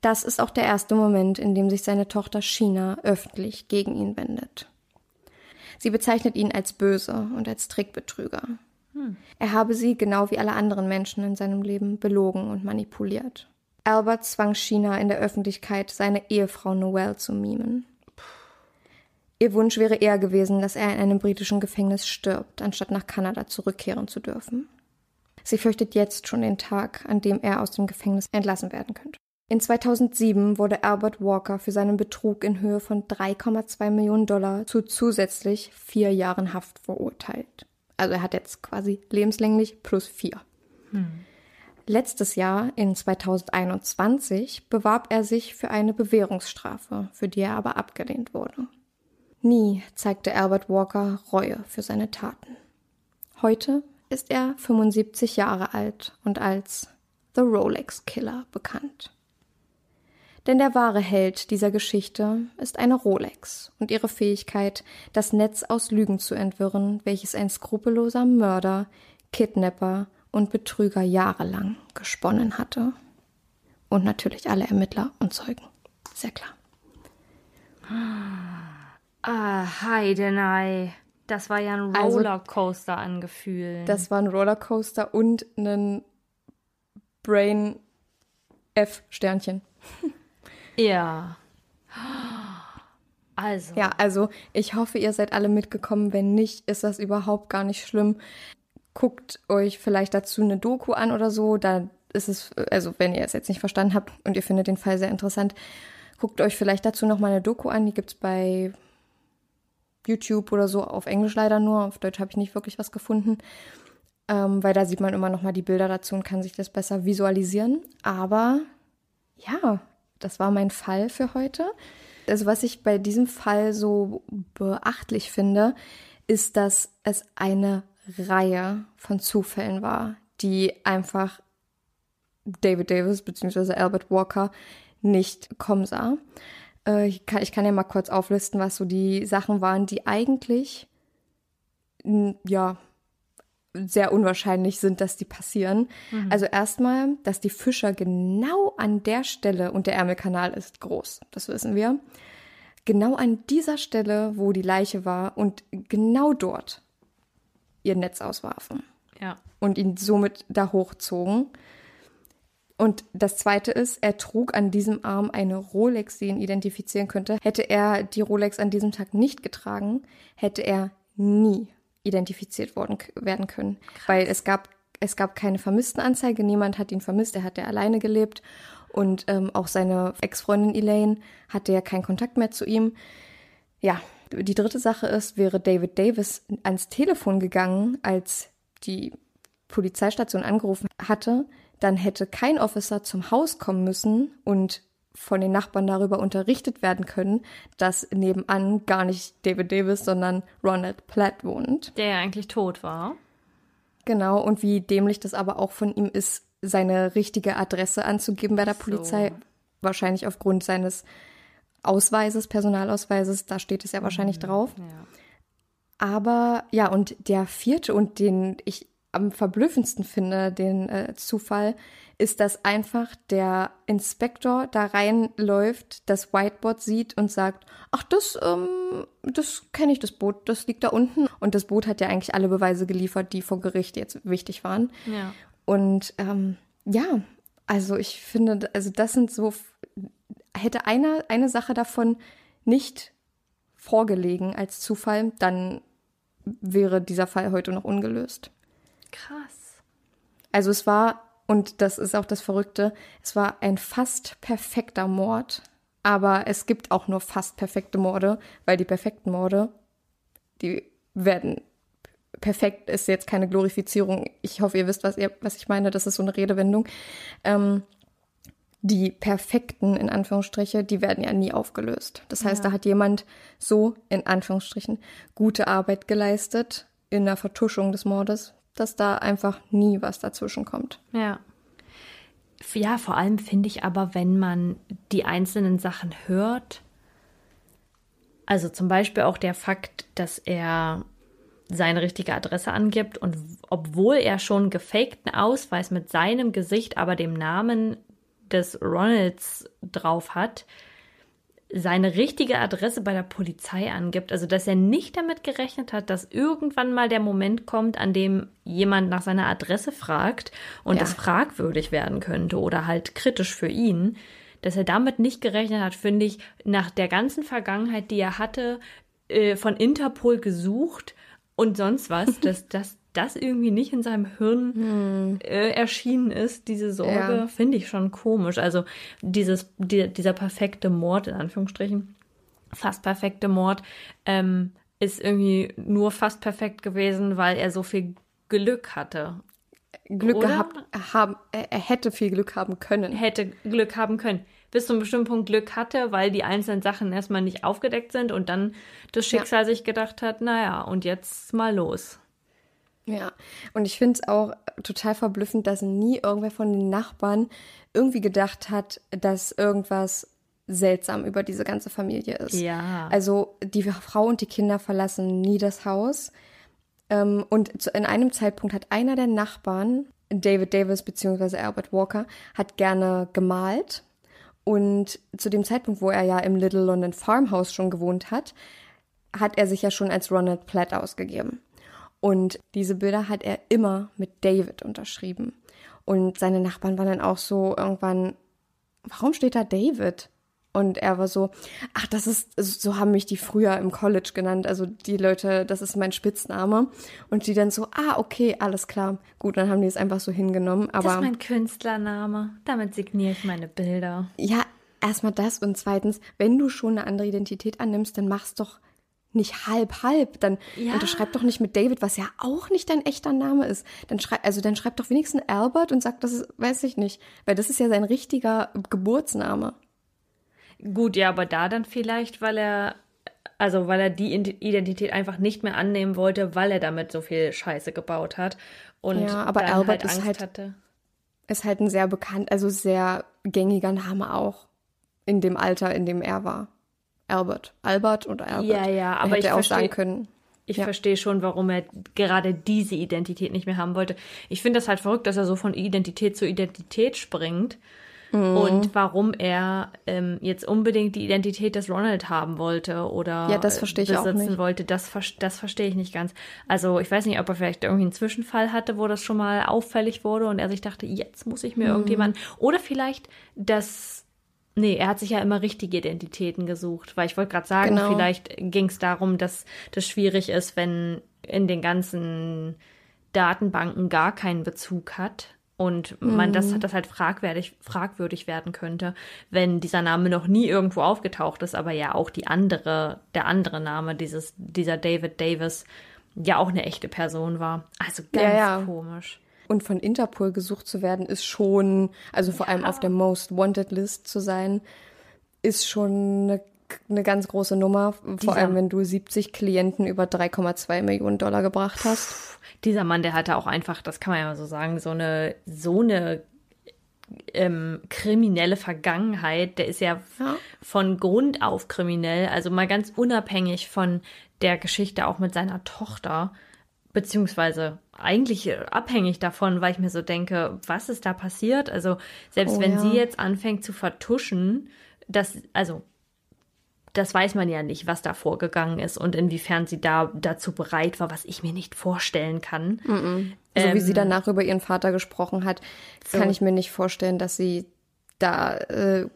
Das ist auch der erste Moment, in dem sich seine Tochter China öffentlich gegen ihn wendet. Sie bezeichnet ihn als böse und als Trickbetrüger. Er habe sie, genau wie alle anderen Menschen in seinem Leben, belogen und manipuliert. Albert zwang China in der Öffentlichkeit, seine Ehefrau Noelle zu mimen. Ihr Wunsch wäre eher gewesen, dass er in einem britischen Gefängnis stirbt, anstatt nach Kanada zurückkehren zu dürfen. Sie fürchtet jetzt schon den Tag, an dem er aus dem Gefängnis entlassen werden könnte. In 2007 wurde Albert Walker für seinen Betrug in Höhe von 3,2 Millionen Dollar zu zusätzlich vier Jahren Haft verurteilt. Also er hat jetzt quasi lebenslänglich plus vier. Letztes Jahr, in 2021, bewarb er sich für eine Bewährungsstrafe, für die er aber abgelehnt wurde. Nie zeigte Albert Walker Reue für seine Taten. Heute ist er 75 Jahre alt und als The Rolex Killer bekannt. Denn der wahre Held dieser Geschichte ist eine Rolex und ihre Fähigkeit, das Netz aus Lügen zu entwirren, welches ein skrupelloser Mörder, Kidnapper und Betrüger jahrelang gesponnen hatte. Und natürlich alle Ermittler und Zeugen. Sehr klar. Ah, Heidenei. Das war ja ein Also- Rollercoaster an Gefühlen. Das war ein Rollercoaster und ein Brain F-Sternchen. ja. Also. Ja, also ich hoffe, ihr seid alle mitgekommen. Wenn nicht, ist das überhaupt gar nicht schlimm. Guckt euch vielleicht dazu eine Doku an oder so. Da ist es, also wenn ihr es jetzt nicht verstanden habt und ihr findet den Fall sehr interessant, guckt euch vielleicht dazu noch mal eine Doku an. Die gibt's bei YouTube oder so, auf Englisch leider nur. Auf Deutsch habe ich nicht wirklich was gefunden. Ähm, weil da sieht man immer noch mal die Bilder dazu und kann sich das besser visualisieren. Aber ja, das war mein Fall für heute. Also was ich bei diesem Fall so beachtlich finde, ist, dass es eine Reihe von Zufällen war, die einfach David Davis bzw. Albert Walker nicht kommen sah. Äh, ich, kann, ich kann ja mal kurz auflisten, was so die Sachen waren, die eigentlich ja sehr unwahrscheinlich sind, dass die passieren. Also erstmal, dass die Fischer genau an der Stelle, und der Ärmelkanal ist groß, das wissen wir, genau an dieser Stelle, wo die Leiche war und genau dort ihr Netz auswarfen Ja. und ihn somit da hochzogen. Und das zweite ist, er trug an diesem Arm eine Rolex, die ihn identifizieren könnte. Hätte er die Rolex an diesem Tag nicht getragen, hätte er nie identifiziert worden, werden können. Weil es gab, es gab keine Vermisstenanzeige, niemand hat ihn vermisst, er hatte alleine gelebt. Und ähm, auch seine Ex-Freundin Elaine hatte ja keinen Kontakt mehr zu ihm. Ja, die dritte Sache ist, wäre David Davis ans Telefon gegangen, als die Polizeistation angerufen hatte, dann hätte kein Officer zum Haus kommen müssen und von den Nachbarn darüber unterrichtet werden können, dass nebenan gar nicht David Davis, sondern Ronald Platt wohnt. Der ja eigentlich tot war. Genau, und wie dämlich das aber auch von ihm ist, seine richtige Adresse anzugeben bei der So. Polizei. Wahrscheinlich aufgrund seines Ausweises, Personalausweises, da steht es ja wahrscheinlich drauf. Ja. Aber ja, und der vierte und den ich am verblüffendsten finde, den äh, Zufall, ist, dass einfach der Inspektor da reinläuft, das Whiteboard sieht und sagt, ach, das, ähm, das kenne ich, das Boot, das liegt da unten. Und das Boot hat ja eigentlich alle Beweise geliefert, die vor Gericht jetzt wichtig waren. Ja. Und ähm, ja, also ich finde, also das sind so, hätte einer eine Sache davon nicht vorgelegen als Zufall, dann wäre dieser Fall heute noch ungelöst. Krass. Also es war, und das ist auch das Verrückte, es war ein fast perfekter Mord. Aber es gibt auch nur fast perfekte Morde, weil die perfekten Morde, die werden perfekt ist jetzt keine Glorifizierung. Ich hoffe, ihr wisst, was, ihr, was ich meine. Das ist so eine Redewendung. Ähm, die perfekten, in Anführungsstriche, die werden ja nie aufgelöst. Das heißt, da hat jemand so, in Anführungsstrichen, gute Arbeit geleistet in der Vertuschung des Mordes, dass da einfach nie was dazwischen kommt. Ja. Ja, vor allem finde ich aber, wenn man die einzelnen Sachen hört, also zum Beispiel auch der Fakt, dass er seine richtige Adresse angibt und obwohl er schon gefakten Ausweis mit seinem Gesicht, aber dem Namen des Ronalds drauf hat, seine richtige Adresse bei der Polizei angibt. Also, dass er nicht damit gerechnet hat, dass irgendwann mal der Moment kommt, an dem jemand nach seiner Adresse fragt und Ja. das fragwürdig werden könnte oder halt kritisch für ihn. Dass er damit nicht gerechnet hat, finde ich, nach der ganzen Vergangenheit, die er hatte, äh, von Interpol gesucht und sonst was, [laughs] dass das das irgendwie nicht in seinem Hirn äh, erschienen ist, diese Sorge, Ja. finde ich schon komisch. Also dieses, die, dieser perfekte Mord, in Anführungsstrichen, fast perfekte Mord, ähm, ist irgendwie nur fast perfekt gewesen, weil er so viel Glück hatte. Glück Oder? gehabt haben, er, er hätte viel Glück haben können. Hätte Glück haben können. Bis zu einem bestimmten Punkt Glück hatte, weil die einzelnen Sachen erstmal nicht aufgedeckt sind und dann das Schicksal sich gedacht hat, naja, und jetzt mal los. Ja, und ich finde es auch total verblüffend, dass nie irgendwer von den Nachbarn irgendwie gedacht hat, dass irgendwas seltsam über diese ganze Familie ist. Ja. Also die Frau und die Kinder verlassen nie das Haus. Ähm, und in einem Zeitpunkt hat einer der Nachbarn, David Davis bzw. Albert Walker, hat gerne gemalt. Und zu dem Zeitpunkt, wo er ja im Little London Farmhouse schon gewohnt hat, hat er sich ja schon als Ronald Platt ausgegeben. Und diese Bilder hat er immer mit David unterschrieben. Und seine Nachbarn waren dann auch so irgendwann, warum steht da David? Und er war so, ach, das ist, so haben mich die früher im College genannt. Also die Leute, das ist mein Spitzname. Und die dann so, ah, okay, alles klar. Gut, dann haben die es einfach so hingenommen. das Aber ist mein Künstlername. Damit signiere ich meine Bilder. ja, erstmal das und zweitens, wenn du schon eine andere Identität annimmst, dann mach's doch nicht halb halb, dann Ja. unterschreib doch nicht mit David, was ja auch nicht dein echter Name ist. Dann schreib also dann schreib doch wenigstens Albert und sag, das ist, weiß ich nicht, weil das ist ja sein richtiger Geburtsname. Gut, ja, aber da dann vielleicht, weil er, also weil er die Identität einfach nicht mehr annehmen wollte, weil er damit so viel Scheiße gebaut hat. Und Ja, aber Albert halt ist halt- hatte. Ist halt ein sehr bekannt, also sehr gängiger Name auch in dem Alter, in dem er war. Albert, Albert oder Albert. Ja, ja, Er aber hätte ich auch sagen versteh- können. Ich Ja. verstehe schon, warum er gerade diese Identität nicht mehr haben wollte. Ich finde das halt verrückt, dass er so von Identität zu Identität springt. Mhm. Und warum er ähm, jetzt unbedingt die Identität des Ronald haben wollte oder Ja, das verstehe ich auch besitzen nicht. wollte, das, das verstehe ich nicht ganz. Also ich weiß nicht, ob er vielleicht irgendwie einen Zwischenfall hatte, wo das schon mal auffällig wurde und er sich dachte, jetzt muss ich mir Mhm. irgendjemand. Oder vielleicht, dass. Nee, er hat sich ja immer richtige Identitäten gesucht, weil ich wollte gerade sagen, Genau. vielleicht ging es darum, dass das schwierig ist, wenn in den ganzen Datenbanken gar keinen Bezug hat und man Mhm. das, das halt fragwürdig, fragwürdig werden könnte, wenn dieser Name noch nie irgendwo aufgetaucht ist, aber ja auch die andere, der andere Name, dieses, dieser David Davis, ja auch eine echte Person war. Also ganz Ja, ja. komisch. Und von Interpol gesucht zu werden, ist schon, also vor allem auf der Most Wanted List zu sein, ist schon eine, eine ganz große Nummer. Vor Dieser- allem, wenn du 70 Klienten über 3,2 Millionen Dollar gebracht hast. Dieser Mann, der hatte auch einfach, das kann man ja mal so sagen, so eine, so eine ähm, kriminelle Vergangenheit. Der ist ja, Ja. von Grund auf kriminell, also mal ganz unabhängig von der Geschichte auch mit seiner Tochter, beziehungsweise eigentlich äh, abhängig davon, weil ich mir so denke, was ist da passiert? Also selbst Oh, wenn ja. sie jetzt anfängt zu vertuschen, das, also das weiß man ja nicht, was da vorgegangen ist und inwiefern sie da dazu bereit war, was ich mir nicht vorstellen kann. So wie sie Ähm, danach über ihren Vater gesprochen hat, so. kann ich mir nicht vorstellen, dass sie da äh,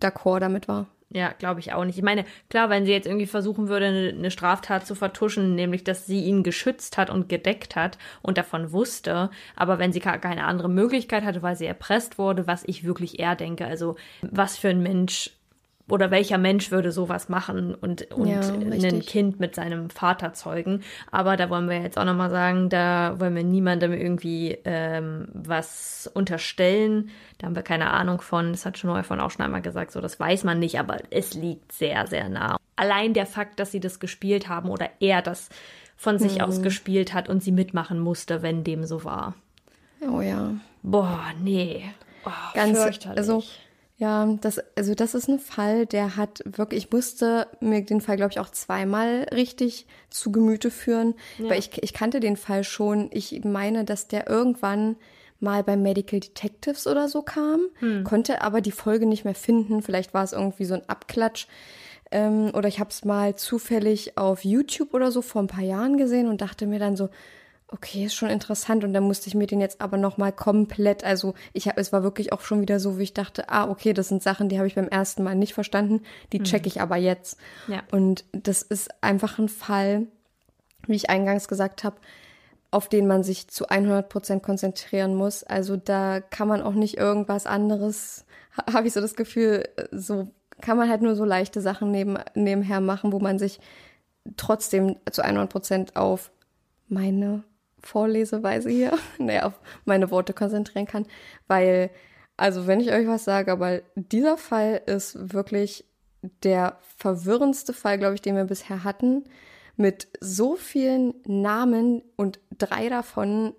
d'accord damit war. Ja, glaube ich auch nicht. Ich meine, klar, wenn sie jetzt irgendwie versuchen würde, eine, Straftat zu vertuschen, nämlich, dass sie ihn geschützt hat und gedeckt hat und davon wusste, aber wenn sie keine andere Möglichkeit hatte, weil sie erpresst wurde, was ich wirklich eher denke, also was für ein Mensch oder welcher Mensch würde sowas machen und, und Ja, ein. Kind mit seinem Vater zeugen. Aber da wollen wir jetzt auch nochmal sagen, da wollen wir niemandem irgendwie ähm, was unterstellen. Da haben wir keine Ahnung von. Das hat schon davon auch schon einmal gesagt, so das weiß man nicht, aber es liegt sehr, sehr nah. Allein der Fakt, dass sie das gespielt haben oder er das von sich Mhm. aus gespielt hat und sie mitmachen musste, wenn dem so war. Oh ja. Boah, nee. Oh, Ganz, also ja, das, also das ist ein Fall, der hat wirklich, ich musste mir den Fall, glaube ich, auch zweimal richtig zu Gemüte führen, weil ich, ich kannte den Fall schon. Ich meine, dass der irgendwann mal bei Medical Detectives oder so kam, konnte aber die Folge nicht mehr finden. Vielleicht war es irgendwie so ein Abklatsch. Ähm, oder ich habe es mal zufällig auf YouTube oder so vor ein paar Jahren gesehen und dachte mir dann so, okay, ist schon interessant. Und dann musste ich mir den jetzt aber nochmal komplett, also ich habe, es war wirklich auch schon wieder so, wie ich dachte, ah, okay, das sind Sachen, die habe ich beim ersten Mal nicht verstanden, die check ich aber jetzt. Ja. Und das ist einfach ein Fall, wie ich eingangs gesagt habe, auf den man sich zu 100 Prozent konzentrieren muss. Also da kann man auch nicht irgendwas anderes, ha- habe ich so das Gefühl, so kann man halt nur so leichte Sachen neben, nebenher machen, wo man sich trotzdem zu 100 Prozent auf meine Vorleseweise hier, [laughs] naja, auf meine Worte konzentrieren kann, weil, also wenn ich euch was sage, aber dieser Fall ist wirklich der verwirrendste Fall, glaube ich, den wir bisher hatten, mit so vielen Namen und drei davon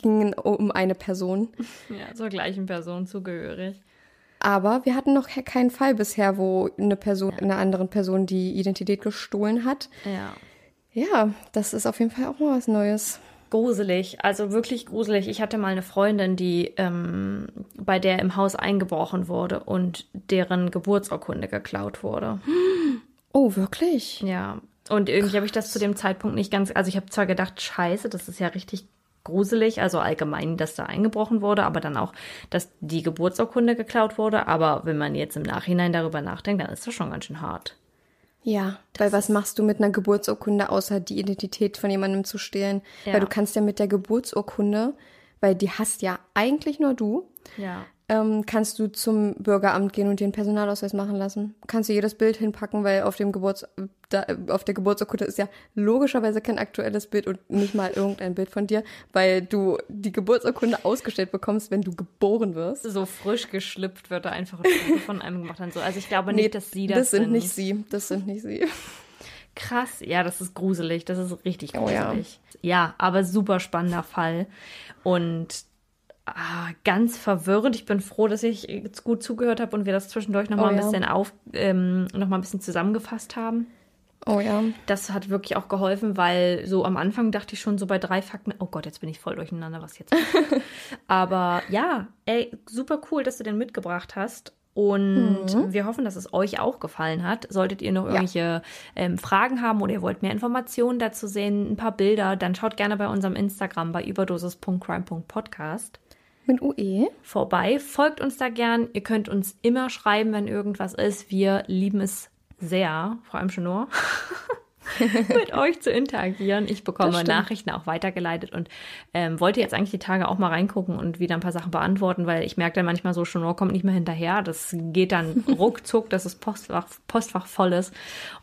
gingen um eine Person. [laughs] ja, zur gleichen Person zugehörig. Aber wir hatten noch keinen Fall bisher, wo eine Person einer anderen Person die Identität gestohlen hat. Ja. Ja, das ist auf jeden Fall auch mal was Neues. Gruselig, also wirklich gruselig. Ich hatte mal eine Freundin, die ähm, bei der im Haus eingebrochen wurde und deren Geburtsurkunde geklaut wurde. [gasps] Oh, wirklich? Ja. Und irgendwie habe ich das zu dem Zeitpunkt nicht ganz. Also ich habe zwar gedacht, scheiße, das ist ja richtig gruselig, also allgemein, dass da eingebrochen wurde, aber dann auch, dass die Geburtsurkunde geklaut wurde. Aber wenn man jetzt im Nachhinein darüber nachdenkt, dann ist das schon ganz schön hart. Ja, weil was machst du mit einer Geburtsurkunde, außer die Identität von jemandem zu stehlen? Ja. Weil du kannst ja mit der Geburtsurkunde, weil die hast ja eigentlich nur du, Ja. Ähm, kannst du zum Bürgeramt gehen und dir einen Personalausweis machen lassen. Kannst du jedes Bild hinpacken, weil auf dem Geburts da, auf der Geburtsurkunde ist ja logischerweise kein aktuelles Bild und nicht mal irgendein Bild von dir, weil du die Geburtsurkunde ausgestellt bekommst, wenn du geboren wirst. So frisch geschlüpft wird da einfach ein Foto von einem gemacht. Und so. Also ich glaube nicht, dass sie das, das sind nicht sie. Das sind nicht sie. Krass, ja, das ist gruselig, das ist richtig Oh ja. gruselig. ja. aber super spannender Fall und ah, ganz verwirrend. Ich bin froh, dass ich jetzt gut zugehört habe und wir das zwischendurch noch Oh mal ein ja. bisschen auf, ähm, noch mal ein bisschen zusammengefasst haben. Oh ja. Das hat wirklich auch geholfen, weil so am Anfang dachte ich schon so bei drei Fakten, oh Gott, jetzt bin ich voll durcheinander, was jetzt. [laughs] Aber ja, ey, super cool, dass du den mitgebracht hast. Und wir hoffen, dass es euch auch gefallen hat. Solltet ihr noch irgendwelche ähm, Fragen haben oder ihr wollt mehr Informationen dazu sehen, ein paar Bilder, dann schaut gerne bei unserem Instagram bei überdosis.crime.podcast Mit UE. vorbei. Folgt uns da gern. Ihr könnt uns immer schreiben, wenn irgendwas ist. Wir lieben es sehr, vor allem schon nur, [laughs] mit euch zu interagieren. Ich bekomme. Nachrichten auch weitergeleitet und ähm, wollte jetzt eigentlich die Tage auch mal reingucken und wieder ein paar Sachen beantworten, weil ich merke dann manchmal so, schon kommt nicht mehr hinterher. Das geht dann [laughs] ruckzuck, dass das Postfach, Postfach voll ist.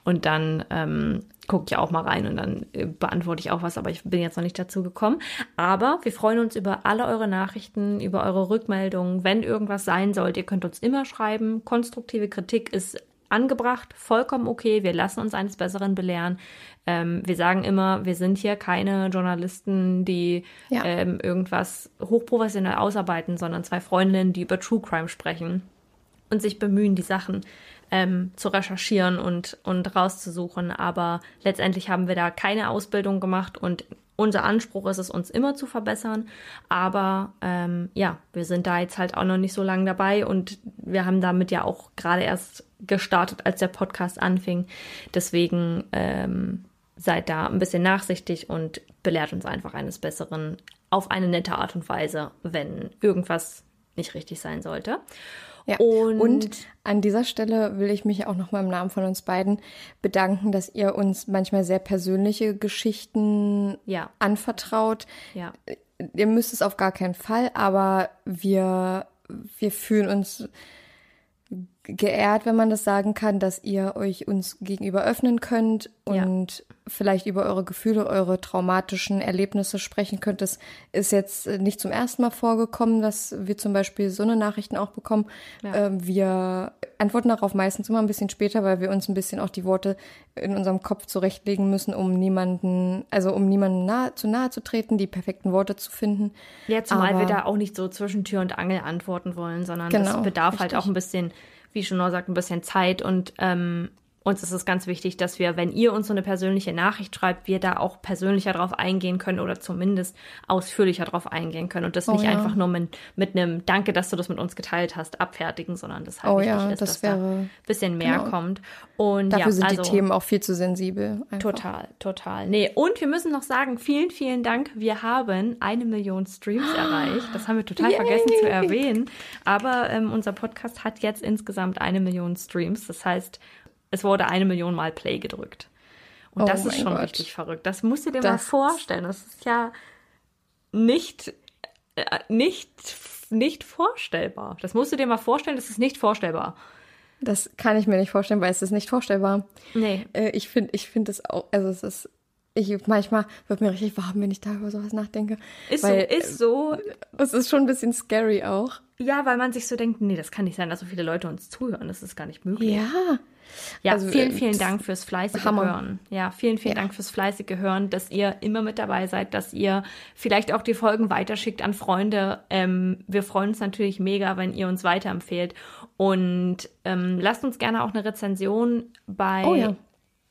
Und dann ähm, gucke ich auch mal rein und dann äh, beantworte ich auch was, aber ich bin jetzt noch nicht dazu gekommen. Aber wir freuen uns über alle eure Nachrichten, über eure Rückmeldungen. Wenn irgendwas sein sollte, ihr könnt uns immer schreiben. Konstruktive Kritik ist angebracht, vollkommen okay. Wir lassen uns eines Besseren belehren. Ähm, wir sagen immer, wir sind hier keine Journalisten, die Ja. ähm, irgendwas hochprofessionell ausarbeiten, sondern zwei Freundinnen, die über True Crime sprechen und sich bemühen, die Sachen ähm, zu recherchieren und, und rauszusuchen. Aber letztendlich haben wir da keine Ausbildung gemacht und unser Anspruch ist es, uns immer zu verbessern. Aber ähm, ja, wir sind da jetzt halt auch noch nicht so lange dabei und wir haben damit ja auch gerade erst gestartet, als der Podcast anfing. Deswegen ähm, seid da ein bisschen nachsichtig und belehrt uns einfach eines Besseren auf eine nette Art und Weise, wenn irgendwas nicht richtig sein sollte. Ja. Und- Und, an dieser Stelle will ich mich auch nochmal im Namen von uns beiden bedanken, dass ihr uns manchmal sehr persönliche Geschichten Ja. anvertraut. Ja. Ihr müsst es auf gar keinen Fall, aber wir, wir fühlen uns geehrt, wenn man das sagen kann, dass ihr euch uns gegenüber öffnen könnt Ja. und vielleicht über eure Gefühle, eure traumatischen Erlebnisse sprechen könnt. Das ist jetzt äh, nicht zum ersten Mal vorgekommen, dass wir zum Beispiel so eine Nachrichten auch bekommen. Ähm, wir antworten darauf meistens immer ein bisschen später, weil wir uns ein bisschen auch die Worte in unserem Kopf zurechtlegen müssen, um niemanden, also um niemandem nahe, zu nahe zu treten, die perfekten Worte zu finden. Ja, zumal Aber- wir da auch nicht so zwischen Tür und Angel antworten wollen, sondern Genau, das bedarf halt richtig. auch ein bisschen, wie Chanor sagt, ein bisschen Zeit und ähm, uns ist es ganz wichtig, dass wir, wenn ihr uns so eine persönliche Nachricht schreibt, wir da auch persönlicher drauf eingehen können oder zumindest ausführlicher drauf eingehen können und das Oh nicht ja. einfach nur mit, mit einem Danke, dass du das mit uns geteilt hast, abfertigen, sondern das halt Oh wichtig ja, ist, das dass da wäre- ein bisschen mehr genau. kommt. Und Dafür ja, sind also, die Themen auch viel zu sensibel. Einfach. Total, total. Nee, und wir müssen noch sagen, vielen, vielen Dank. Wir haben eine Million Streams erreicht. Das haben wir total [gasps] vergessen zu erwähnen. Aber ähm, unser Podcast hat jetzt insgesamt eine Million Streams. Das heißt, es wurde eine Million Mal Play gedrückt. Und Oh das ist schon Gott. richtig verrückt. Das musst du dir mal Das- vorstellen. Das ist ja nicht, äh, nicht, nicht vorstellbar. Das musst du dir mal vorstellen. Das ist nicht vorstellbar. Das kann ich mir nicht vorstellen, weil es ist nicht vorstellbar. Nee. Äh, ich finde, ich finde es auch, also es ist, ich manchmal wird mir richtig warm, wenn ich da über sowas nachdenke. Ist weil, so, ist so. Es ist schon ein bisschen scary auch. Ja, weil man sich so denkt, nee, das kann nicht sein, dass so viele Leute uns zuhören. Das ist gar nicht möglich. Ja. Ja, Also, vielen, äh, vielen Dank fürs fleißige Hammer. Hören. Ja, vielen, vielen Ja. Dank fürs fleißige Hören, dass ihr immer mit dabei seid, dass ihr vielleicht auch die Folgen weiterschickt an Freunde. Ähm, wir freuen uns natürlich mega, wenn ihr uns weiterempfehlt. Und ähm, lasst uns gerne auch eine Rezension bei Oh ja.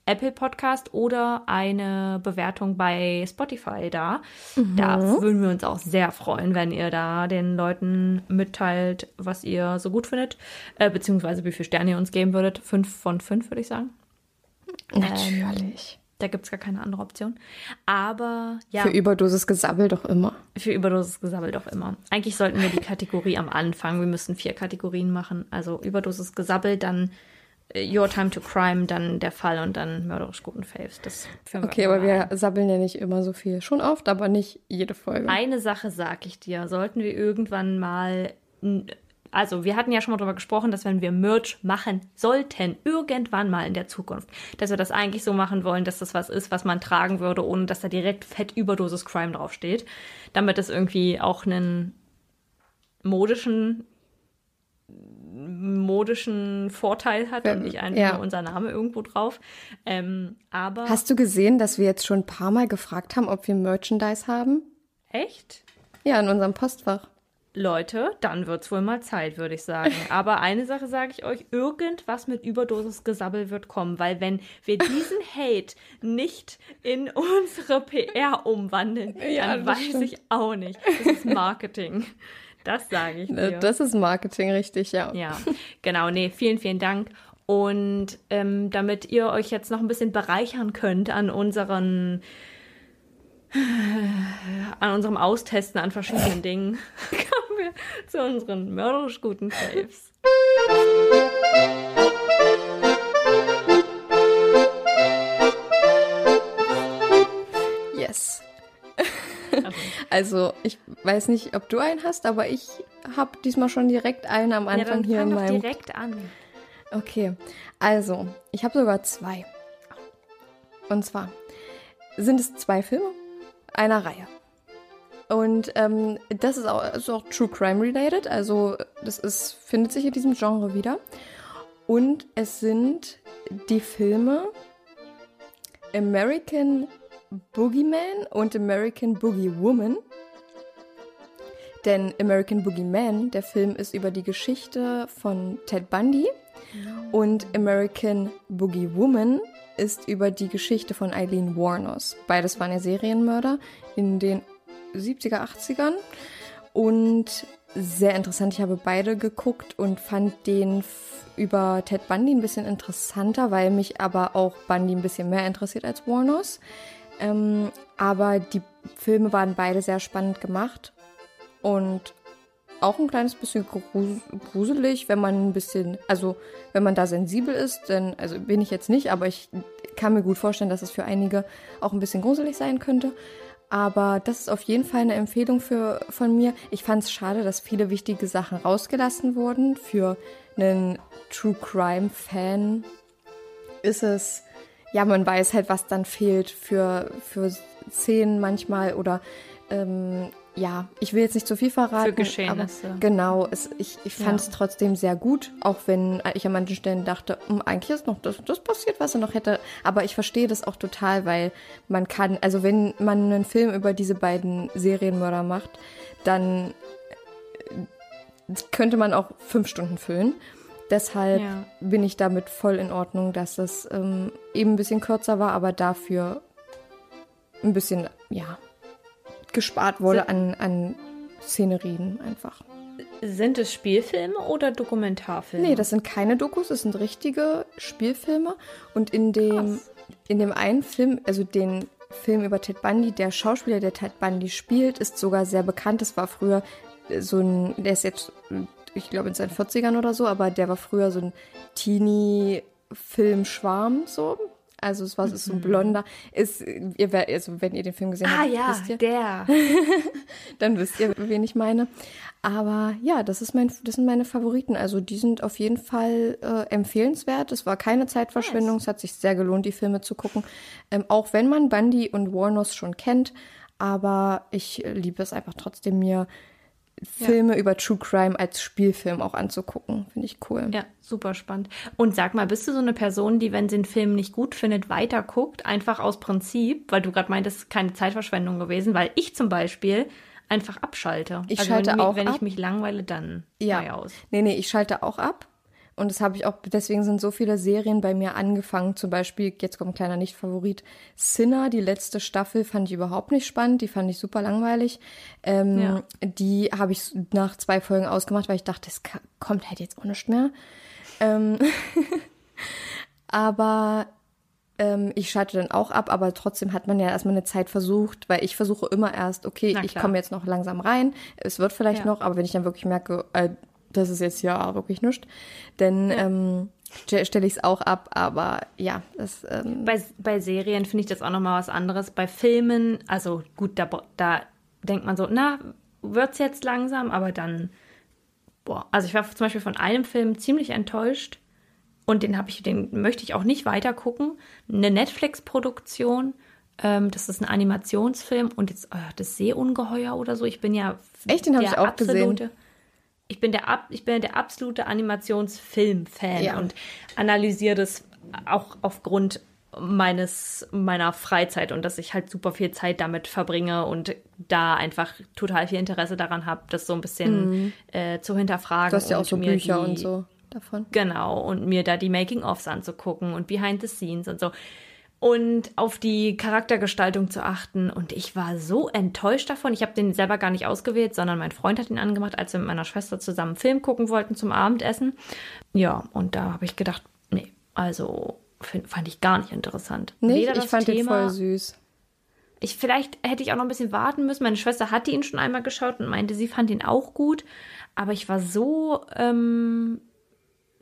Apple Podcast oder eine Bewertung bei Spotify da. Mhm. Da würden wir uns auch sehr freuen, wenn ihr da den Leuten mitteilt, was ihr so gut findet, äh, beziehungsweise wie viele Sterne ihr uns geben würdet. Fünf von fünf, würde ich sagen. Natürlich. Da gibt es gar keine andere Option. Aber ja, Für Überdosis Gesabbel doch immer. für Überdosis Gesabbel doch immer. Eigentlich sollten wir die Kategorie am Anfang, wir müssten vier Kategorien machen. Also Überdosis Gesabbel, dann Your Time to Crime, dann der Fall und dann mörderisch guten Faves. Das Okay, aber ein. wir sabbeln ja nicht immer so viel. Schon oft, aber nicht jede Folge. Eine Sache sag ich dir, sollten wir irgendwann mal, also wir hatten ja schon mal darüber gesprochen, dass wenn wir Merch machen sollten, irgendwann mal in der Zukunft, dass wir das eigentlich so machen wollen, dass das was ist, was man tragen würde, ohne dass da direkt fett Überdosis Crime draufsteht, damit es irgendwie auch einen modischen modischen Vorteil hat Ja, und nicht einfach ja. nur unser Name irgendwo drauf. Ähm, aber Hast du gesehen, dass wir jetzt schon ein paar Mal gefragt haben, ob wir Merchandise haben? echt? Ja, in unserem Postfach. Leute, dann wird's wohl mal Zeit, würde ich sagen. [laughs] Aber eine Sache sage ich euch, irgendwas mit Überdosis Gesabbel wird kommen, weil wenn wir diesen [laughs] Hate nicht in unsere PR umwandeln, Ja, dann weiß stimmt. ich auch nicht. Das ist Marketing. [laughs] Das sage ich Äh, dir. Das ist Marketing, richtig, ja. Ja, genau. Nee, vielen, vielen Dank. Und ähm, damit ihr euch jetzt noch ein bisschen bereichern könnt an unseren an unserem Austesten an verschiedenen Dingen, [laughs] kommen wir zu unseren mörderisch guten Faves. [laughs] Also, ich weiß nicht, ob du einen hast, aber ich habe diesmal schon direkt einen am Ja, Anfang dann hier fang in doch meinem. direkt an. Okay, also, ich habe sogar zwei. Und zwar sind es zwei Filme einer Reihe. Und ähm, das ist auch, ist auch True Crime related, also das ist, findet sich in diesem Genre wieder. Und es sind die Filme American Boogeyman und American Boogie Woman. Denn American Boogeyman, der Film ist über die Geschichte von Ted Bundy und American Boogie Woman ist über die Geschichte von Eileen Warnos. Beides waren ja Serienmörder in den 70er, 80ern und sehr interessant. Ich habe beide geguckt und fand den über Ted Bundy ein bisschen interessanter, weil mich aber auch Bundy ein bisschen mehr interessiert als Warnos. Ähm, aber die Filme waren beide sehr spannend gemacht und auch ein kleines bisschen grus- gruselig, wenn man ein bisschen, also wenn man da sensibel ist, denn, also bin ich jetzt nicht, aber ich kann mir gut vorstellen, dass es für einige auch ein bisschen gruselig sein könnte. Aber das ist auf jeden Fall eine Empfehlung für, von mir. Ich fand es schade, dass viele wichtige Sachen rausgelassen wurden. Für einen True Crime Fan ist es, ja, man weiß halt, was dann fehlt für, für Szenen manchmal oder ähm, ja, ich will jetzt nicht zu viel verraten. Für Geschehnisse. Genau, es, ich, ich fand es Ja. trotzdem sehr gut, auch wenn ich an manchen Stellen dachte, "Hm, eigentlich ist noch das, das passiert, was er noch hätte. Aber ich verstehe das auch total, weil man kann, also wenn man einen Film über diese beiden Serienmörder macht, dann äh, könnte man auch fünf Stunden füllen. Deshalb Ja. bin ich damit voll in Ordnung, dass es ähm, eben ein bisschen kürzer war, aber dafür ein bisschen, ja, gespart wurde an, an Szenerien einfach. Sind es Spielfilme oder Dokumentarfilme? Nee, das sind keine Dokus, das sind richtige Spielfilme. Und in dem, Krass. in dem einen Film, also den Film über Ted Bundy, der Schauspieler, der Ted Bundy spielt, ist sogar sehr bekannt. Das war früher äh, so ein, der ist jetzt, ich glaube, in seinen 40ern oder so, aber der war früher so ein Teenie-Film-Schwarm, so. Also es war so ein blonder, ist, ihr, also wenn ihr den Film gesehen Ah habt, ja, wisst ihr, der. [laughs] dann wisst ihr, wen ich meine. Aber ja, das, ist mein, das sind meine Favoriten. Also die sind auf jeden Fall äh, empfehlenswert. Es war keine Zeitverschwendung. Es hat sich sehr gelohnt, die Filme zu gucken. Ähm, auch wenn man Bundy und Warnos schon kennt. Aber ich liebe es einfach trotzdem, mir Filme über True Crime als Spielfilm auch anzugucken. Finde ich cool. Ja, super spannend. Und sag mal, bist du so eine Person, die, wenn sie einen Film nicht gut findet, weiter guckt, einfach aus Prinzip, weil du gerade meintest, keine Zeitverschwendung gewesen, weil ich zum Beispiel einfach abschalte. Ich also schalte wenn, auch Wenn ab. ich mich langweile, dann Ja. aus. Nee, nee, ich schalte auch ab. Und das habe ich auch, deswegen sind so viele Serien bei mir angefangen. Zum Beispiel, jetzt kommt ein kleiner Nicht-Favorit, Sinner, die letzte Staffel fand ich überhaupt nicht spannend, die fand ich super langweilig. Ähm, Ja. Die habe ich nach zwei Folgen ausgemacht, weil ich dachte, das ka- kommt halt jetzt auch nicht mehr. Ähm, [laughs] aber ähm, ich schalte dann auch ab, aber trotzdem hat man ja erstmal eine Zeit versucht, weil ich versuche immer erst, okay, ich komme jetzt noch langsam rein, es wird vielleicht Ja. noch, aber wenn ich dann wirklich merke, äh, das ist jetzt ja wirklich nichts, dann ähm, ste- stelle ich es auch ab, aber ja, das, ähm, Bei, bei Serien finde ich das auch nochmal was anderes. Bei Filmen, also gut, da, da denkt man so, na, wird's jetzt langsam, aber dann, boah, also ich war zum Beispiel von einem Film ziemlich enttäuscht und den habe ich, den möchte ich auch nicht weiter gucken. Eine Netflix-Produktion, ähm, das ist ein Animationsfilm und jetzt oh, das Seeungeheuer oder so. Ich bin ja Echt? Den hab der ich auch gesehen. Ich bin der, ich bin der absolute Animationsfilm-Fan Ja. und analysiere das auch aufgrund meines meiner Freizeit und dass ich halt super viel Zeit damit verbringe und da einfach total viel Interesse daran habe, das so ein bisschen äh, zu hinterfragen. Mhm. du hast ja auch und so Bücher die, und so davon. Genau, und mir da die Making-ofs anzugucken und Behind the Scenes und so. Und auf die Charaktergestaltung zu achten. Und ich war so enttäuscht davon. Ich habe den selber gar nicht ausgewählt, sondern mein Freund hat ihn angemacht, als wir mit meiner Schwester zusammen einen Film gucken wollten zum Abendessen. Ja, und da habe ich gedacht, nee, also find, fand ich gar nicht interessant. Nicht? Weder Ich das fand den Thema- voll süß. ich, vielleicht hätte ich auch noch ein bisschen warten müssen. Meine Schwester hatte ihn schon einmal geschaut und meinte, sie fand ihn auch gut. Aber ich war so, ähm,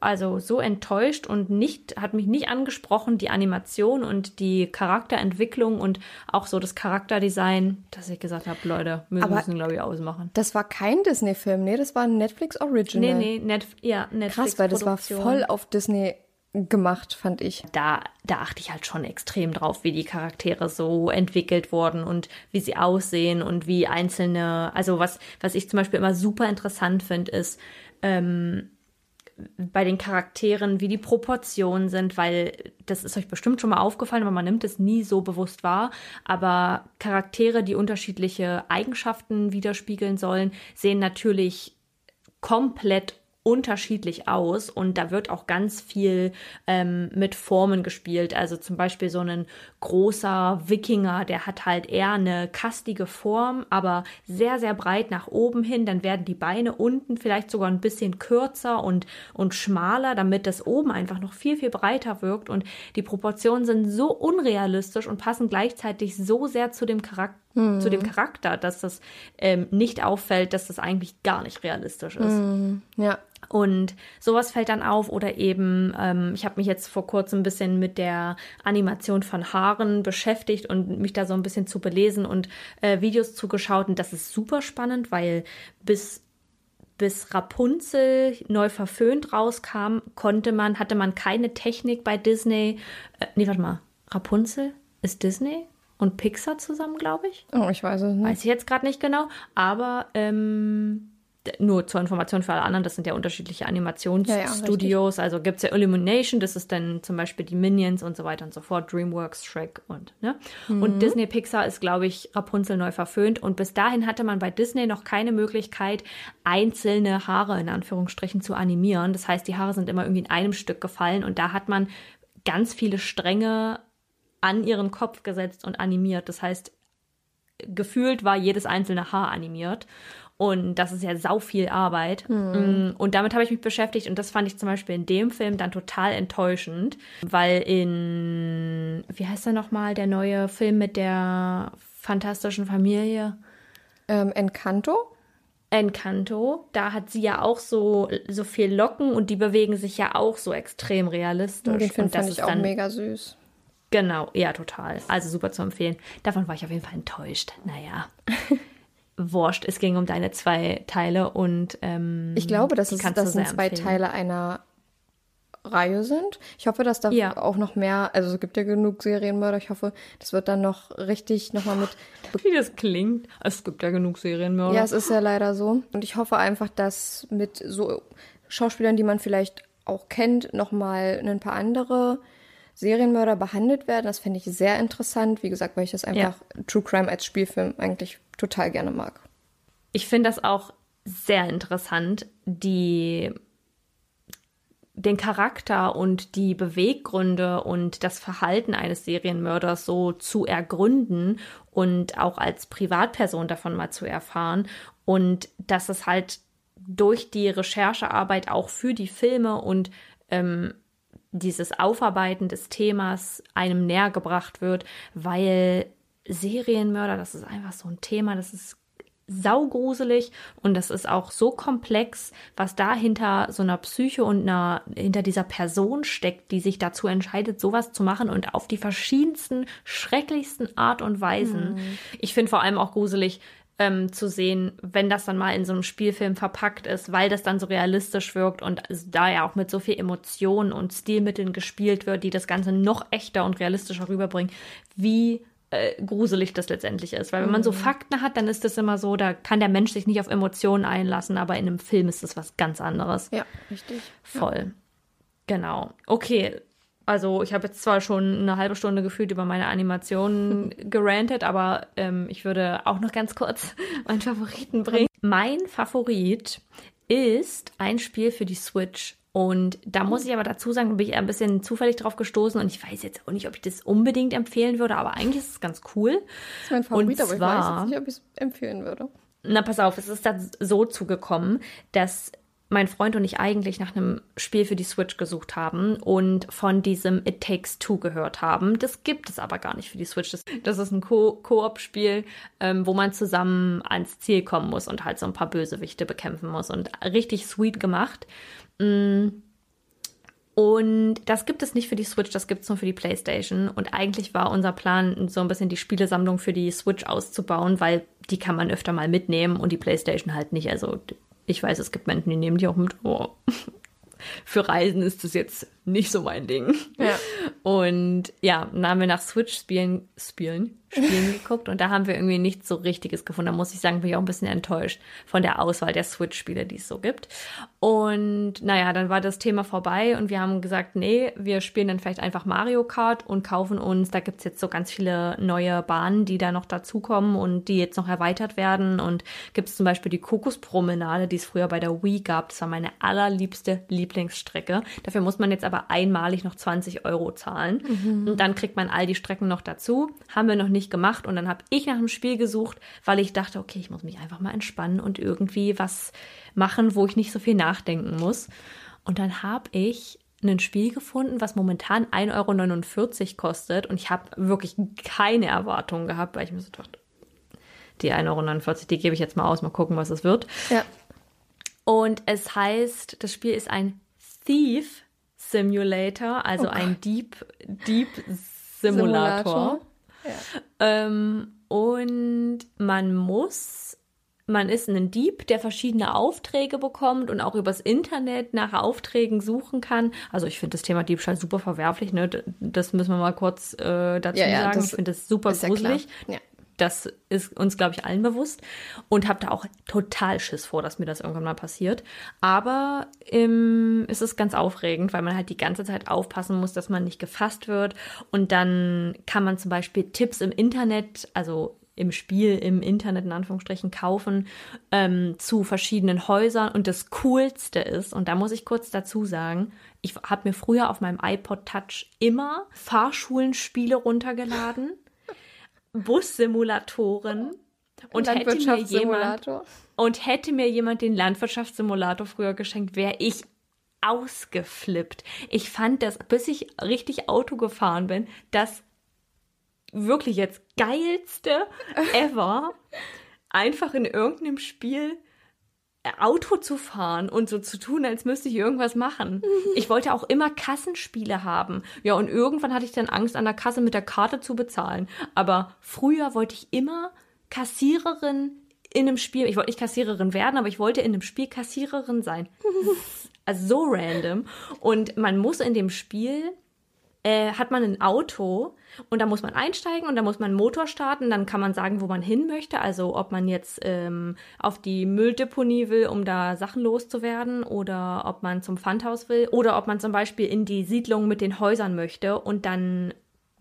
also so enttäuscht und nicht, hat mich nicht angesprochen, die Animation und die Charakterentwicklung und auch so das Charakterdesign, dass ich gesagt habe, Leute, wir müssen, glaube ich, ausmachen. Das war kein Disney-Film, nee, das war ein Netflix Original. Nee, nee, Net, ja, Netflix. Krass, weil das war voll auf Disney gemacht, fand ich. da, da achte ich halt schon extrem drauf, wie die Charaktere so entwickelt wurden und wie sie aussehen und wie einzelne, also was, was ich zum Beispiel immer super interessant finde, ist, ähm, bei den Charakteren, wie die Proportionen sind, weil das ist euch bestimmt schon mal aufgefallen, aber man nimmt es nie so bewusst wahr. Aber Charaktere, die unterschiedliche Eigenschaften widerspiegeln sollen, sehen natürlich komplett unterschiedlich aus und da wird auch ganz viel ähm, mit Formen gespielt. Also zum Beispiel so ein großer Wikinger, der hat halt eher eine kastige Form, aber sehr, sehr breit nach oben hin. Dann werden die Beine unten vielleicht sogar ein bisschen kürzer und, und schmaler, damit das oben einfach noch viel, viel breiter wirkt. Und die Proportionen sind so unrealistisch und passen gleichzeitig so sehr zu dem Charakter zu dem Charakter, dass das ähm, nicht auffällt, dass das eigentlich gar nicht realistisch ist. Ja. Und sowas fällt dann auf oder eben, ähm, ich habe mich jetzt vor kurzem ein bisschen mit der Animation von Haaren beschäftigt und mich da so ein bisschen zu belesen und äh, Videos zugeschaut und das ist super spannend, weil bis bis Rapunzel neu verföhnt rauskam, konnte man, hatte man keine Technik bei Disney. Äh, nee, warte mal. Rapunzel ist Disney und Pixar zusammen, glaube ich. Oh, ich weiß es nicht. Weiß ich jetzt gerade nicht genau, aber ähm, nur zur Information für alle anderen, das sind ja unterschiedliche Ja, ja, Animationsstudios. also gibt es ja Illumination, das ist dann zum Beispiel die Minions und so weiter und so fort, DreamWorks, Shrek und, ne? Mhm. Und Disney Pixar ist, glaube ich, Rapunzel neu verföhnt. Und bis dahin hatte man bei Disney noch keine Möglichkeit, einzelne Haare in Anführungsstrichen zu animieren. Das heißt, die Haare sind immer irgendwie in einem Stück gefallen und da hat man ganz viele Stränge an ihren Kopf gesetzt und animiert. Das heißt, gefühlt war jedes einzelne Haar animiert. Und das ist ja sau viel Arbeit. Mm, Und damit habe ich mich beschäftigt. Und das fand ich zum Beispiel in dem Film dann total enttäuschend, weil in, wie heißt er nochmal, der neue Film mit der fantastischen Familie? Ähm, Encanto? Encanto, da hat sie ja auch so, so viel Locken und die bewegen sich ja auch so extrem realistisch. Den Film und das fand ist ich auch dann- mega süß. Genau, ja, total. Also super zu empfehlen. Davon war ich auf jeden Fall enttäuscht. Naja. [laughs] Wurscht, es ging um deine zwei Teile und ähm, Ich glaube, dass es das sind zwei empfehlen. Teile einer Reihe sind. Ich hoffe, dass da Ja. auch noch mehr, also es gibt ja genug Serienmörder. Ich hoffe, das wird dann noch richtig nochmal mit. Wie das klingt. Es gibt ja genug Serienmörder. Ja, es ist ja leider so. Und ich hoffe einfach, dass mit so Schauspielern, die man vielleicht auch kennt, nochmal ein paar andere Serienmörder behandelt werden. Das fände ich sehr interessant. Wie gesagt, weil ich das einfach True Crime als Spielfilm eigentlich total gerne mag. Ich finde das auch sehr interessant, die den Charakter und die Beweggründe und das Verhalten eines Serienmörders so zu ergründen und auch als Privatperson davon mal zu erfahren und dass es halt durch die Recherchearbeit auch für die Filme und ähm, dieses Aufarbeiten des Themas einem näher gebracht wird, weil Serienmörder, das ist einfach so ein Thema, das ist saugruselig und das ist auch so komplex, was da hinter so einer Psyche und einer, hinter dieser Person steckt, die sich dazu entscheidet, sowas zu machen und auf die verschiedensten, schrecklichsten Art und Weisen. Ich finde vor allem auch gruselig, ähm, zu sehen, wenn das dann mal in so einem Spielfilm verpackt ist, weil das dann so realistisch wirkt und da ja auch mit so viel Emotionen und Stilmitteln gespielt wird, die das Ganze noch echter und realistischer rüberbringen, wie äh, gruselig das letztendlich ist. Weil wenn man so Fakten hat, dann ist das immer so, da kann der Mensch sich nicht auf Emotionen einlassen, aber in einem Film ist das was ganz anderes. Ja, richtig. Voll. Genau. Okay. Also ich habe jetzt zwar schon eine halbe Stunde gefühlt über meine Animationen [laughs] gerantet, aber ähm, ich würde auch noch ganz kurz [laughs] meinen Favoriten bringen. Mein Favorit ist ein Spiel für die Switch. Und da muss ich aber dazu sagen, da bin ich ein bisschen zufällig drauf gestoßen und ich weiß jetzt auch nicht, ob ich das unbedingt empfehlen würde, aber eigentlich ist es ganz cool. Das ist mein Favorit, Und aber ich zwar- weiß jetzt nicht, ob ich es empfehlen würde. Na, pass auf, es ist dann so zugekommen, dass mein Freund und ich eigentlich nach einem Spiel für die Switch gesucht haben und von diesem It Takes Two gehört haben. Das gibt es aber gar nicht für die Switch. Das, ist ein Ko- Koop-Spiel, ähm, wo man zusammen ans Ziel kommen muss und halt so ein paar Bösewichte bekämpfen muss. Und richtig sweet gemacht. Mm. Und das gibt es nicht für die Switch, das gibt es nur für die PlayStation. Und eigentlich war unser Plan, so ein bisschen die Spielesammlung für die Switch auszubauen, weil die kann man öfter mal mitnehmen und die PlayStation halt nicht. Also ich weiß, es gibt Menschen, die nehmen die auch mit. Oh. [laughs] Für Reisen ist das jetzt nicht so mein Ding. Ja. Und ja, dann haben wir nach Switch-Spielen Spielen, Spielen [laughs] geguckt und da haben wir irgendwie nichts so Richtiges gefunden. Da muss ich sagen, bin ich auch ein bisschen enttäuscht von der Auswahl der Switch-Spiele, die es so gibt. Und naja, dann war das Thema vorbei und wir haben gesagt, nee, wir spielen dann vielleicht einfach Mario Kart und kaufen uns, da gibt's jetzt so ganz viele neue Bahnen, die da noch dazukommen und die jetzt noch erweitert werden. Und gibt's zum Beispiel die Kokospromenade, die es früher bei der Wii gab. Das war meine allerliebste Lieblingsstrecke. Dafür muss man jetzt aber einmalig noch 20 Euro zahlen. Und dann kriegt man all die Strecken noch dazu. Haben wir noch nicht gemacht. Und dann habe ich nach einem Spiel gesucht, weil ich dachte, okay, ich muss mich einfach mal entspannen und irgendwie was machen, wo ich nicht so viel nachdenken muss. Und dann habe ich ein Spiel gefunden, was momentan 1,49 Euro kostet. Und ich habe wirklich keine Erwartungen gehabt, weil ich mir so dachte, die 1,49 Euro, die gebe ich jetzt mal aus, mal gucken, was es wird. Ja. Und es heißt, das Spiel ist ein Thief Simulator, also Oh ein Dieb, Dieb Simulator. Ähm, und man muss, man ist ein Dieb, der verschiedene Aufträge bekommt und auch übers Internet nach Aufträgen suchen kann. Also ich finde das Thema Diebstahl super verwerflich, ne? Das müssen wir mal kurz äh, dazu Ja, ja, sagen. ich finde das super ja gruselig. Ja. Das ist uns, glaube ich, allen bewusst. Und habe da auch total Schiss vor, dass mir das irgendwann mal passiert. Aber ähm, es ist ganz aufregend, weil man halt die ganze Zeit aufpassen muss, dass man nicht gefasst wird. Und dann kann man zum Beispiel Tipps im Internet, also im Spiel, im Internet in Anführungsstrichen kaufen ähm, zu verschiedenen Häusern. Und das Coolste ist, und da muss ich kurz dazu sagen, ich habe mir früher auf meinem iPod Touch immer Fahrschulenspiele runtergeladen. Bussimulatoren. Und hätte mir jemand und hätte mir jemand den Landwirtschaftssimulator früher geschenkt, wäre ich ausgeflippt. Ich fand das, bis ich richtig Auto gefahren bin, das wirklich jetzt geilste ever, [laughs] einfach in irgendeinem Spiel Auto zu fahren und so zu tun, als müsste ich irgendwas machen. Ich wollte auch immer Kassenspiele haben. Ja, und irgendwann hatte ich dann Angst, an der Kasse mit der Karte zu bezahlen. Aber früher wollte ich immer Kassiererin in einem Spiel. Ich wollte nicht Kassiererin werden, aber ich wollte in einem Spiel Kassiererin sein. [laughs] Also so random. Und man muss in dem Spiel äh, hat man ein Auto und da muss man einsteigen und da muss man einen Motor starten. Dann kann man sagen, wo man hin möchte. Also ob man jetzt ähm, auf die Mülldeponie will, um da Sachen loszuwerden oder ob man zum Pfandhaus will oder ob man zum Beispiel in die Siedlung mit den Häusern möchte und dann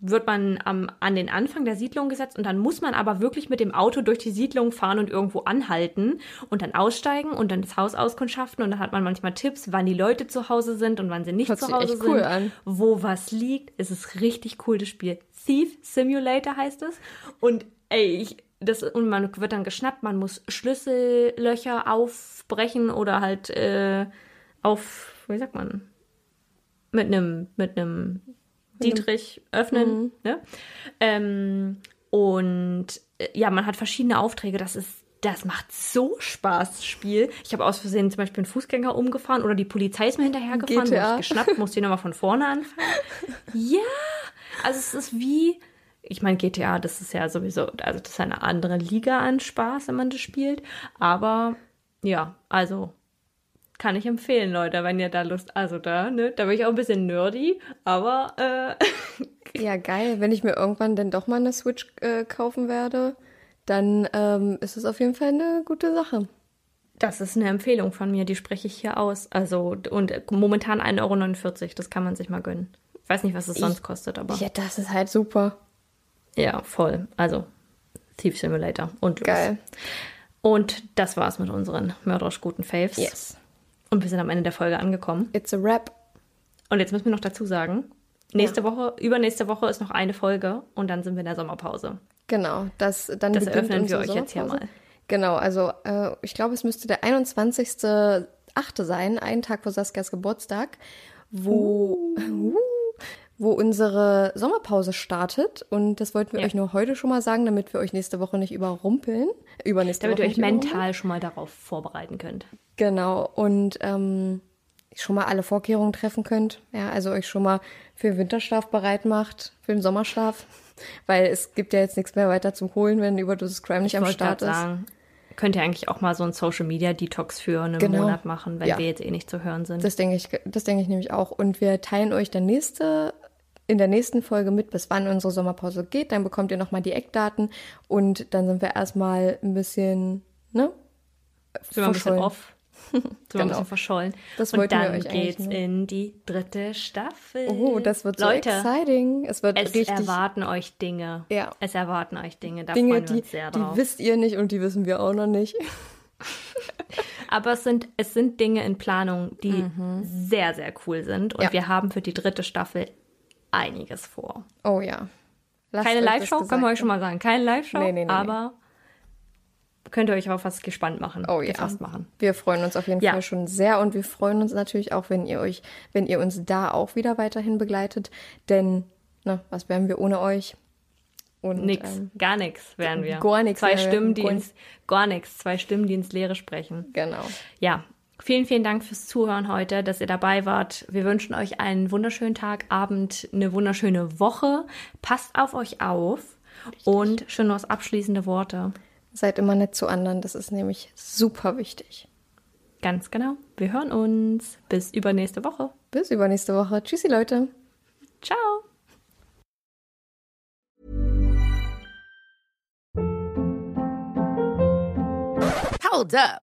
wird man am, an den Anfang der Siedlung gesetzt und dann muss man aber wirklich mit dem Auto durch die Siedlung fahren und irgendwo anhalten und dann aussteigen und dann das Haus auskundschaften und dann hat man manchmal Tipps, wann die Leute zu Hause sind und wann sie nicht Hört zu Hause cool sind, an. wo was liegt. Es ist richtig cool, das Spiel. Thief Simulator heißt es. Und ey, ich, das, und man wird dann geschnappt, man muss Schlüssellöcher aufbrechen oder halt äh, auf, wie sagt man, mit einem mit einem Dietrich öffnen. Ne? Ähm, und äh, ja, man hat verschiedene Aufträge. Das ist das macht so Spaß, das Spiel. Ich habe aus Versehen zum Beispiel einen Fußgänger umgefahren oder die Polizei ist mir hinterhergefahren, GTA. wurde ich geschnappt, musste ich nochmal von vorne anfangen. [laughs] Ja, also es ist wie, ich meine, GTA, das ist ja sowieso, also das ist eine andere Liga an Spaß, wenn man das spielt. Aber ja, also kann ich empfehlen, Leute, wenn ihr da Lust, also da, ne, da bin ich auch ein bisschen nerdy, aber äh, [laughs] Ja, geil. Wenn ich mir irgendwann denn doch mal eine Switch äh, kaufen werde, dann ähm, ist es auf jeden Fall eine gute Sache. das ist eine Empfehlung von mir, die spreche ich hier aus. Also, und momentan 1,49 Euro, das kann man sich mal gönnen. Ich weiß nicht, was es sonst kostet, aber Ja, das ist halt super. ja, voll. Also, Thief Simulator und los. Geil. Und das war's mit unseren mörderisch guten Faves. Yes. Und wir sind am Ende der Folge angekommen. It's a wrap. Und jetzt müssen wir noch dazu sagen, nächste Woche, übernächste Woche ist noch eine Folge und dann sind wir in der Sommerpause. Genau, das dann Das eröffnen wir euch jetzt hier mal. Genau, also äh, ich glaube, es müsste der 21.8. sein, ein Tag vor Saskias Geburtstag, wo, uh, [laughs] wo unsere Sommerpause startet. Und das wollten wir Ja. euch nur heute schon mal sagen, damit wir euch nächste Woche nicht überrumpeln. Übernächste Damit Woche ihr euch mental schon mal darauf vorbereiten könnt. Genau, und ähm, schon mal alle Vorkehrungen treffen könnt. Ja, also euch schon mal für den Winterschlaf bereit macht, für den Sommerschlaf. [laughs] Weil es gibt ja jetzt nichts mehr weiter zum Holen, wenn Überdosis Crime nicht am wollte Start ist. sagen, könnt ihr eigentlich auch mal so einen Social Media Detox für einen Genau. Monat machen, wenn Ja. wir jetzt eh nicht zu hören sind. Das denke ich, das denke ich nämlich auch. Und wir teilen euch dann nächste, in der nächsten Folge mit, bis wann unsere Sommerpause geht. Dann bekommt ihr nochmal die Eckdaten und dann sind wir erstmal ein bisschen, ne? sind wir ein bisschen verschollen. off. [laughs] Sind wir ein Genau. bisschen verschollen. Das Und dann geht's nur. in die dritte Staffel. Oh, das wird so Leute, exciting. Es wird es richtig erwarten euch Dinge. Ja. Es erwarten euch Dinge. Da Dinge, freuen wir die, uns sehr die drauf. wisst ihr nicht und die wissen wir auch noch nicht. [laughs] Aber es sind, es sind Dinge in Planung, die sehr, sehr cool sind. Und Mhm. Ja. wir haben für die dritte Staffel einiges vor. Oh ja. Lasst Keine Live-Show, können wir euch schon mal sagen. Keine Live-Show, Nee, nee, nee, aber könnt ihr euch auf was gespannt machen. Oh ja. Gefasst machen. Wir freuen uns auf jeden Ja. Fall schon sehr und wir freuen uns natürlich auch, wenn ihr euch, wenn ihr uns da auch wieder weiterhin begleitet. Denn, na, was wären wir ohne euch? Und, Nix, ähm, gar nichts wären wir. gar nix Zwei. Stimmen, die Gar ins, gar nichts, zwei Stimmen, die ins Leere sprechen. genau. Ja, vielen, vielen Dank fürs Zuhören heute, dass ihr dabei wart. Wir wünschen euch einen wunderschönen Tag, Abend, eine wunderschöne Woche. Passt auf euch auf und schon noch abschließende Worte. Seid immer nett zu anderen, das ist nämlich super wichtig. Ganz genau. Wir hören uns. Bis übernächste Woche. Bis übernächste Woche. Tschüssi, Leute. Ciao. Hold up.